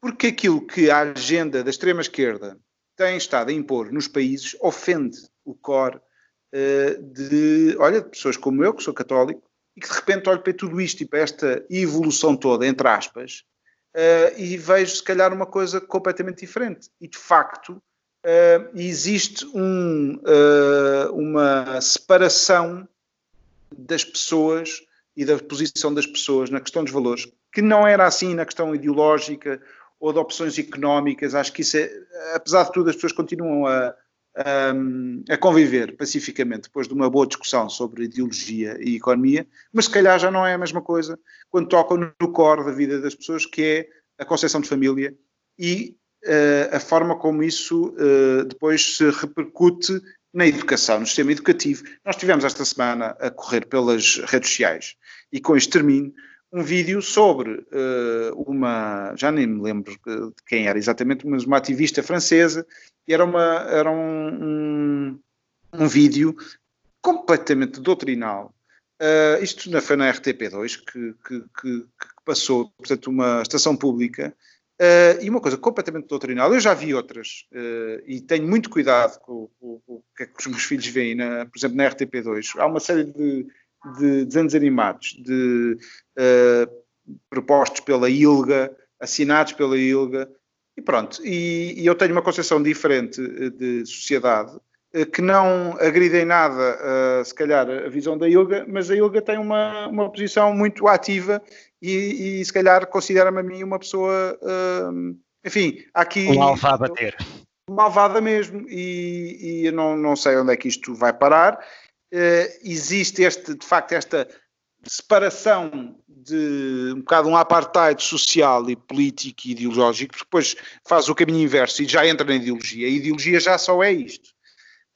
porque aquilo que a agenda da extrema-esquerda tem estado a impor nos países ofende o core uh, de, olha, de pessoas como eu, que sou católico, e que de repente olho para tudo isto e para esta evolução toda, entre aspas, uh, e vejo se calhar uma coisa completamente diferente. E de facto uh, existe um, uh, uma separação das pessoas e da posição das pessoas na questão dos valores, que não era assim na questão ideológica ou de opções económicas. Acho que isso é, apesar de tudo, as pessoas continuam a, a, a, conviver pacificamente depois de uma boa discussão sobre ideologia e economia, mas se calhar já não é a mesma coisa quando tocam no core da vida das pessoas, que é a concepção de família e uh, a forma como isso uh, depois se repercute na educação, no sistema educativo. Nós tivemos esta semana a correr pelas redes sociais e com este termino um vídeo sobre uh, uma, já nem me lembro de quem era exatamente, mas uma ativista francesa, e era, uma, era um, um, um vídeo completamente doutrinal. Uh, isto foi na RTP2 que, que, que, que, passou, portanto, uma estação pública, uh, e uma coisa completamente doutrinal. Eu já vi outras, uh, e tenho muito cuidado com, o que é que os meus filhos veem, na, por exemplo, na RTP2. Há uma série de de desenhos animados, de propostos pela ILGA, assinados pela ILGA, e pronto. E, e eu tenho uma concepção diferente eh, de sociedade uh, que não agride em nada, uh, se calhar, a visão da ILGA, mas a ILGA tem uma, uma posição muito ativa e, e se calhar considera-me a mim uma pessoa, enfim, aqui... Um alfa a bater. Malvada mesmo, e, e eu não, não sei onde é que isto vai parar, existe este, de facto esta separação de um bocado um apartheid social e político e ideológico, porque depois faz o caminho inverso e já entra na ideologia. A ideologia já só é isto.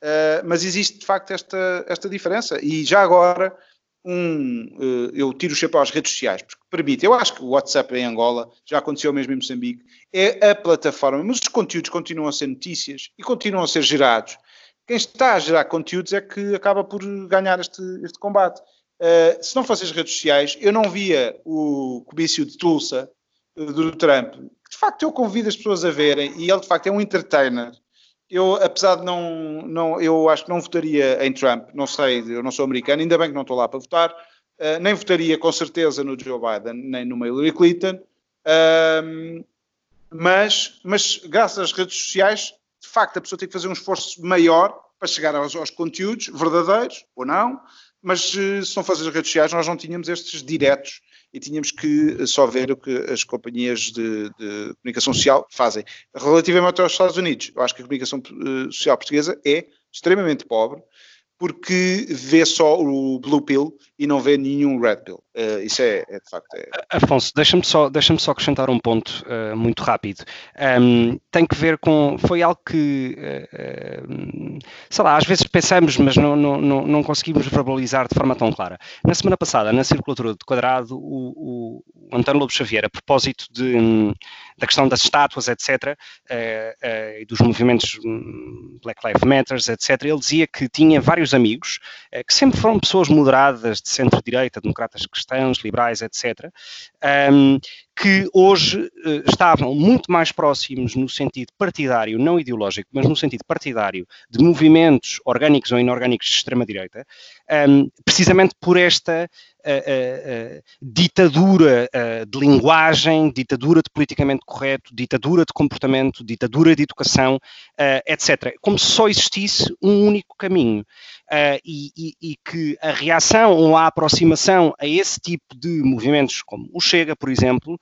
Uh, mas existe de facto esta, esta diferença. E já agora, um, uh, eu tiro o chapéu às redes sociais, porque permite. Eu acho que o WhatsApp em Angola, já aconteceu mesmo em Moçambique, é a plataforma, mas os conteúdos continuam a ser notícias e continuam a ser gerados quem está a gerar conteúdos é que acaba por ganhar este, este combate. Uh, se não fossem as redes sociais, eu não via o comício de Tulsa uh, do Trump. De facto, eu convido as pessoas a verem e ele de facto é um entertainer. Eu, apesar de não, não, eu acho que não votaria em Trump, não sei, eu não sou americano, ainda bem que não estou lá para votar, uh, nem votaria com certeza no Joe Biden, nem no Hillary Clinton, mas, mas graças às redes sociais de facto a pessoa tem que fazer um esforço maior para chegar aos, aos conteúdos verdadeiros ou não, mas eh, se não fossem as redes sociais nós não tínhamos estes diretos e tínhamos que eh, só ver o que as companhias de, de comunicação social fazem. Relativamente aos Estados Unidos, eu acho que a comunicação eh, social portuguesa é extremamente pobre, porque vê só o Blue Pill e não vê nenhum Red Pill. Uh, isso é, é, de facto. É... Afonso, deixa-me só, deixa só acrescentar um ponto uh, muito rápido. Um, tem que ver com. Foi algo que. Uh, sei lá, às vezes pensamos, mas não, não, não, não, conseguimos verbalizar de forma tão clara. Na semana passada, na circulatura de quadrado, o, o António Lobo Xavier, a propósito de, um, da questão das estátuas, etc., e dos movimentos hum, Black Lives Matter, etc., ele dizia que tinha vários amigos que sempre foram pessoas moderadas de centro-direita, democratas cristãos, liberais, etc., que hoje uh, estavam muito mais próximos no sentido partidário, não ideológico, mas no sentido partidário, de movimentos orgânicos ou inorgânicos de extrema-direita, um, precisamente por esta uh, ditadura de linguagem, ditadura de politicamente correto, ditadura de comportamento, ditadura de educação, etc. Como se só existisse um único caminho. E, e, e, que a reação ou a aproximação a esse tipo de movimentos, como o Chega, por exemplo,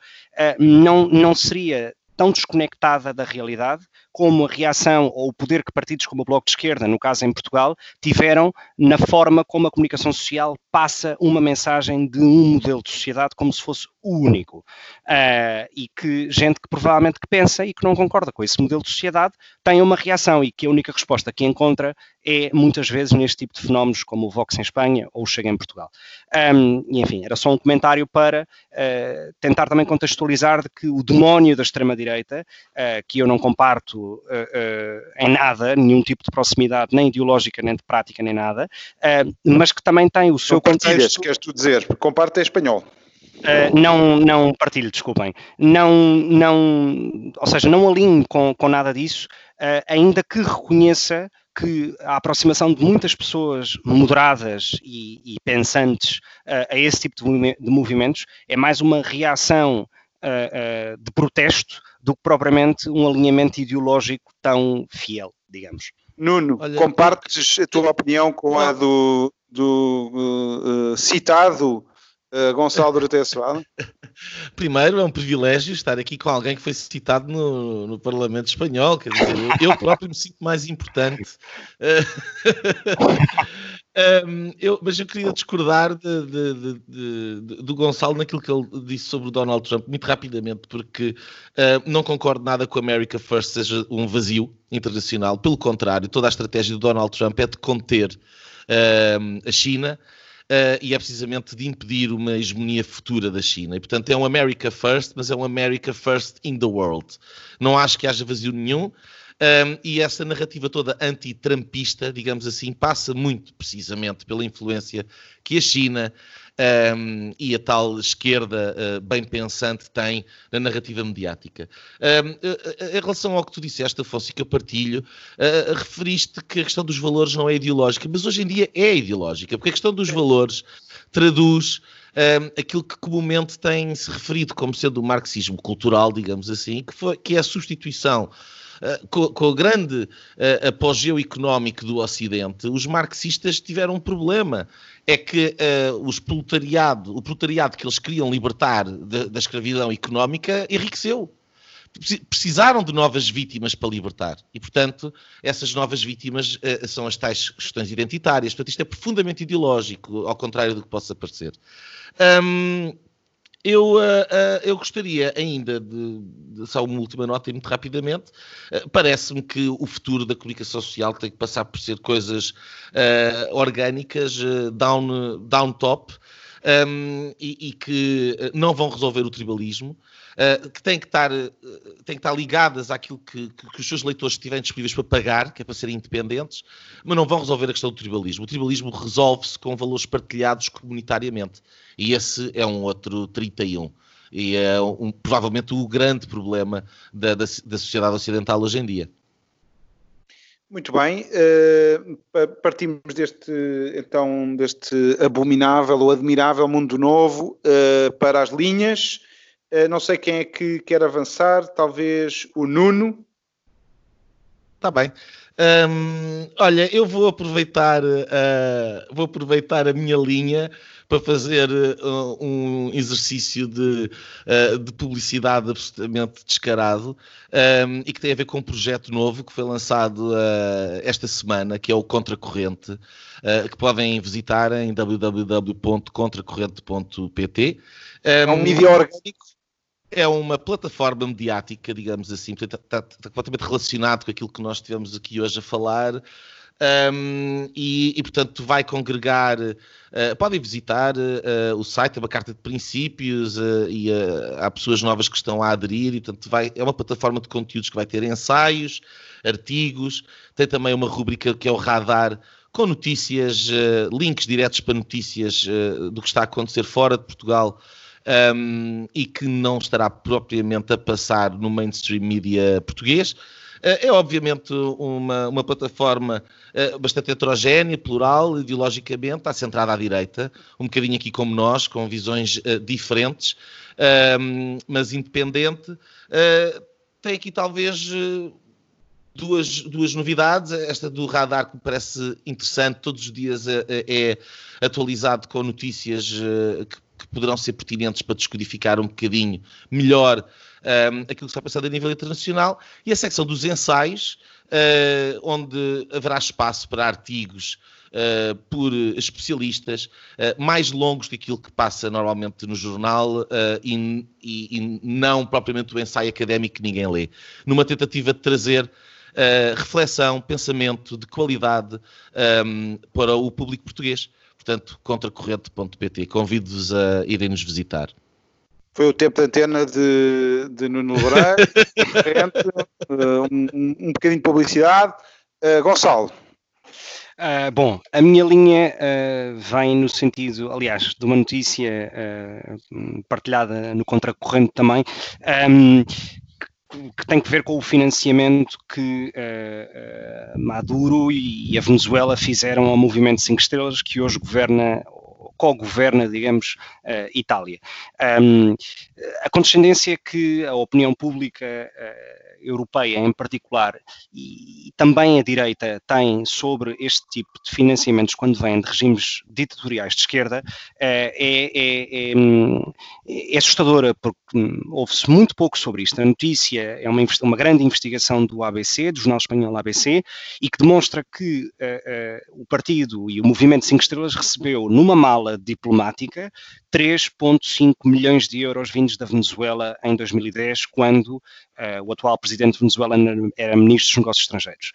não, não seria tão desconectada da realidade como a reação ou o poder que partidos como o Bloco de Esquerda, no caso em Portugal, tiveram na forma como a comunicação social passa uma mensagem de um modelo de sociedade como se fosse o único. Uh, e que gente que provavelmente que pensa e que não concorda com esse modelo de sociedade tem uma reação e que a única resposta que encontra é muitas vezes neste tipo de fenómenos como o Vox em Espanha ou o Chega em Portugal. Um, e enfim, era só um comentário para uh, tentar também contextualizar de que o demónio da extrema-direita, uh, que eu não comparto uh, em nada, nenhum tipo de proximidade, nem ideológica, nem de prática, nem nada, mas que também tem o seu contexto... queres tu dizer, comparte é espanhol. Uh, não, não partilho, desculpem. Não, não, ou seja, não alinho com, com nada disso, uh, ainda que reconheça que a aproximação de muitas pessoas moderadas e, e pensantes uh, a esse tipo de, de, movimentos é mais uma reação uh, uh, de protesto do que propriamente um alinhamento ideológico tão fiel, digamos. Nuno, Olha, compartes a tua opinião com a do, do citado Uh, Gonçalo Doroteia Soada? *laughs* Primeiro, é um privilégio estar aqui com alguém que foi citado no, no Parlamento Espanhol. Quer dizer, eu, eu próprio me sinto mais importante. *laughs* um, eu, mas eu queria discordar de, de, de, do Gonçalo naquilo que ele disse sobre o Donald Trump, muito rapidamente, porque uh, não concordo nada com a America First seja um vazio internacional. Pelo contrário, toda a estratégia do Donald Trump é de conter uh, a China uh, e é precisamente de impedir uma hegemonia futura da China. E, portanto, é um America First, mas é um America First in the world. Não acho que haja vazio nenhum. Um, e essa narrativa toda anti-trumpista, digamos assim, passa muito precisamente pela influência que a China, um, e a tal esquerda uh, bem pensante tem na narrativa mediática. Um, em relação ao que tu disseste, Afonso, e que eu partilho, uh, referiste que a questão dos valores não é ideológica, mas hoje em dia é ideológica, porque a questão dos valores traduz um, aquilo que comumente tem-se referido como sendo o marxismo cultural, digamos assim, que, foi, que é a substituição com, com, o grande uh, apogeu económico do Ocidente, os marxistas tiveram um problema é que uh, os proletariado, o proletariado que eles queriam libertar de, da escravidão económica enriqueceu. Precisaram de novas vítimas para libertar. E, portanto, essas novas vítimas uh, são as tais questões identitárias. Portanto, isto é profundamente ideológico, ao contrário do que possa parecer. Um, eu, uh, uh, eu gostaria ainda de, de, só uma última nota e muito rapidamente. Uh, Parece-me que o futuro da comunicação social tem que passar por ser coisas orgânicas, down, down top, um, e, e, que não vão resolver o tribalismo. Uh, que têm que estar, uh, têm que estar ligadas àquilo que, que, que, os seus leitores estiverem disponíveis para pagar, que é para serem independentes, mas não vão resolver a questão do tribalismo. O tribalismo resolve-se com valores partilhados comunitariamente. E esse é um outro 31. E é um, provavelmente o grande problema da, da, da sociedade ocidental hoje em dia. Muito bem, uh, partimos deste então deste abominável ou admirável mundo novo uh, para as linhas. Uh, não sei quem é que quer avançar, talvez o Nuno. Está bem. Olha, eu vou aproveitar, vou aproveitar a minha linha para fazer uh, um exercício de, uh, de, publicidade absolutamente descarado um, e que tem a ver com um projeto novo que foi lançado uh, esta semana, que é o Contracorrente, que podem visitar em www.contracorrente.pt. Um, é um mídia orgânico é uma plataforma mediática, digamos assim, está, está, está, completamente relacionado com aquilo que nós tivemos aqui hoje a falar. Um, e, e, portanto, vai congregar. Uh, podem visitar uh, o site, é uma carta de princípios uh, e há pessoas novas que estão a aderir. E, portanto, vai, é uma plataforma de conteúdos que vai ter ensaios, artigos, tem também uma rubrica que é o Radar com notícias, links diretos para notícias do que está a acontecer fora de Portugal um, e que não estará propriamente a passar no mainstream media português. Uh, é obviamente uma, uma plataforma uh, bastante heterogénea, plural, ideologicamente, está centrada à direita, um bocadinho aqui como nós, com visões uh, diferentes, mas independente. tem aqui talvez duas, duas novidades. Esta do radar que me parece interessante, todos os dias é, é atualizado com notícias que, que, poderão ser pertinentes para descodificar um bocadinho melhor um, aquilo que está passando a nível internacional. E a secção dos ensaios, uh, onde haverá espaço para artigos. Uh, por especialistas uh, mais longos que aquilo que passa normalmente no jornal uh, e, e, e, não propriamente o ensaio académico que ninguém lê, numa tentativa de trazer uh, reflexão, pensamento de qualidade um, para o público português. Portanto, contracorrente.pt. Convido-vos a irem nos visitar. Foi o tempo de antena de, de Nuno Loureiro, *laughs* um, um bocadinho de publicidade. Uh, Gonçalo. Uh, bom, a minha linha uh, vem no sentido, aliás, de uma notícia uh, partilhada no Contracorrente também, um, ehm, que tem que ver com o financiamento que uh, uh, Maduro e, a Venezuela fizeram ao movimento 5 estrelas que hoje governa co-governa, digamos, uh, Itália. Um, a condescendência que a opinião pública europeia em particular e, também a direita tem sobre este tipo de financiamentos quando vêm de regimes ditatoriais de esquerda é, é, é, é assustadora porque ouve-se muito pouco sobre isto. A notícia é uma, uma grande investigação do ABC, do jornal espanhol ABC, e que demonstra que uh, uh, o partido e o movimento 5 estrelas recebeu numa mala diplomática 3,5 milhões de euros vindos da Venezuela em 2010, quando uh, o atual presidente venezuelano era ministro dos Negócios Estrangeiros.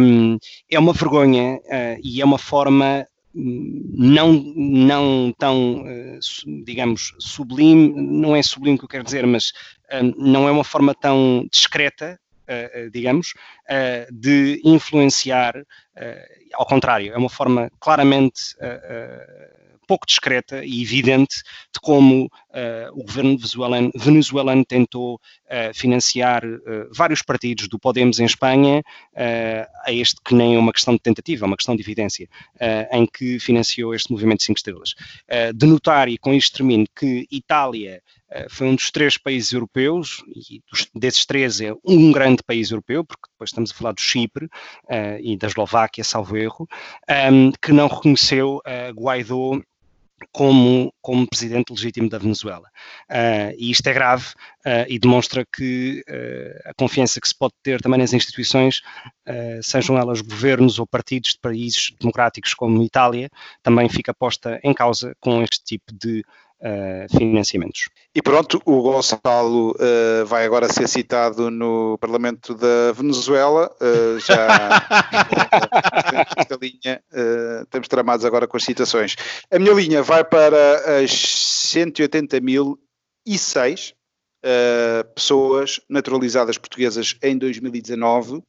Um, é uma vergonha uh, e é uma forma hum, não, não tão, uh, digamos, sublime, não é sublime que eu quero dizer, mas uh, não é uma forma tão discreta, uh, digamos, de influenciar, ao contrário, é uma forma claramente pouco discreta e evidente de como uh, o governo venezuelano, venezuelano tentou uh, financiar uh, vários partidos do Podemos em Espanha, a este que nem é uma questão de tentativa, é uma questão de evidência, em que financiou este movimento 5 estrelas. de notar, e com isto termino, que Itália foi um dos três países europeus, e desses três é um grande país europeu, porque depois estamos a falar do Chipre uh, e da Eslováquia, salvo erro, um, que não reconheceu uh, Guaidó como, como presidente legítimo da Venezuela. Uh, e isto é grave uh, e demonstra que uh, a confiança que se pode ter também nas instituições, sejam elas governos ou partidos de países democráticos como Itália, também fica posta em causa com este tipo de Uh, financiamentos. E pronto, o Gonçalo uh, vai agora ser citado no Parlamento da Venezuela. Uh, já *laughs* esta linha estamos tramados agora com as citações. A minha linha vai para as 180.006 pessoas naturalizadas portuguesas em 2019.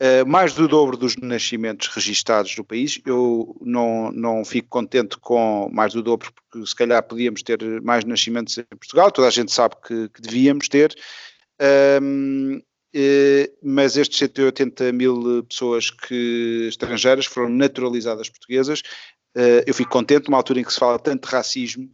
Uh, mais do dobro dos nascimentos registados no país. Eu não, não fico contente com mais do dobro, porque se calhar podíamos ter mais nascimentos em Portugal, toda a gente sabe que, que devíamos ter. Um, uh, mas estes 180 mil pessoas que, estrangeiras foram naturalizadas portuguesas. Uh, eu fico contente, numa altura em que se fala tanto de racismo,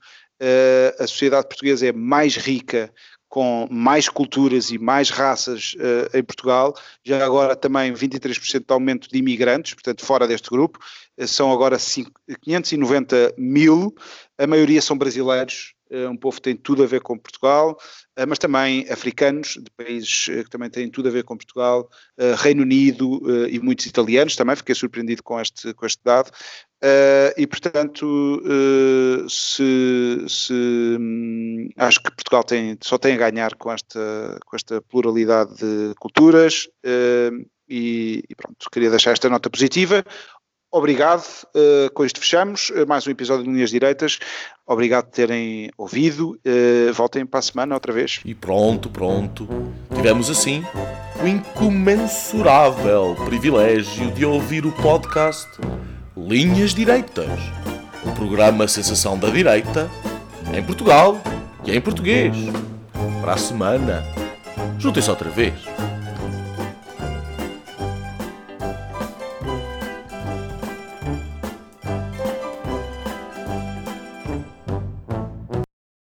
a sociedade portuguesa é mais rica com mais culturas e mais raças uh, em Portugal, já agora também 23% de aumento de imigrantes, portanto fora deste grupo, uh, são agora 5, 590 mil, a maioria são brasileiros, uh, um povo que tem tudo a ver com Portugal, mas também africanos, de países que também têm tudo a ver com Portugal, Reino Unido e muitos italianos, também. Fiquei surpreendido com este, com este dado, Uh, e, portanto, uh, se, se hum, acho que Portugal tem, só tem a ganhar com esta, com esta pluralidade de culturas uh, e, e, pronto, queria deixar esta nota positiva. Obrigado, com isto fechamos mais um episódio de Linhas Direitas. Obrigado por terem ouvido. voltem para a semana outra vez. E pronto, pronto. Tivemos assim o incomensurável privilégio de ouvir o podcast Linhas Direitas, o programa Sensação da Direita, em Portugal E em português. Para a semana. Juntem-se outra vez.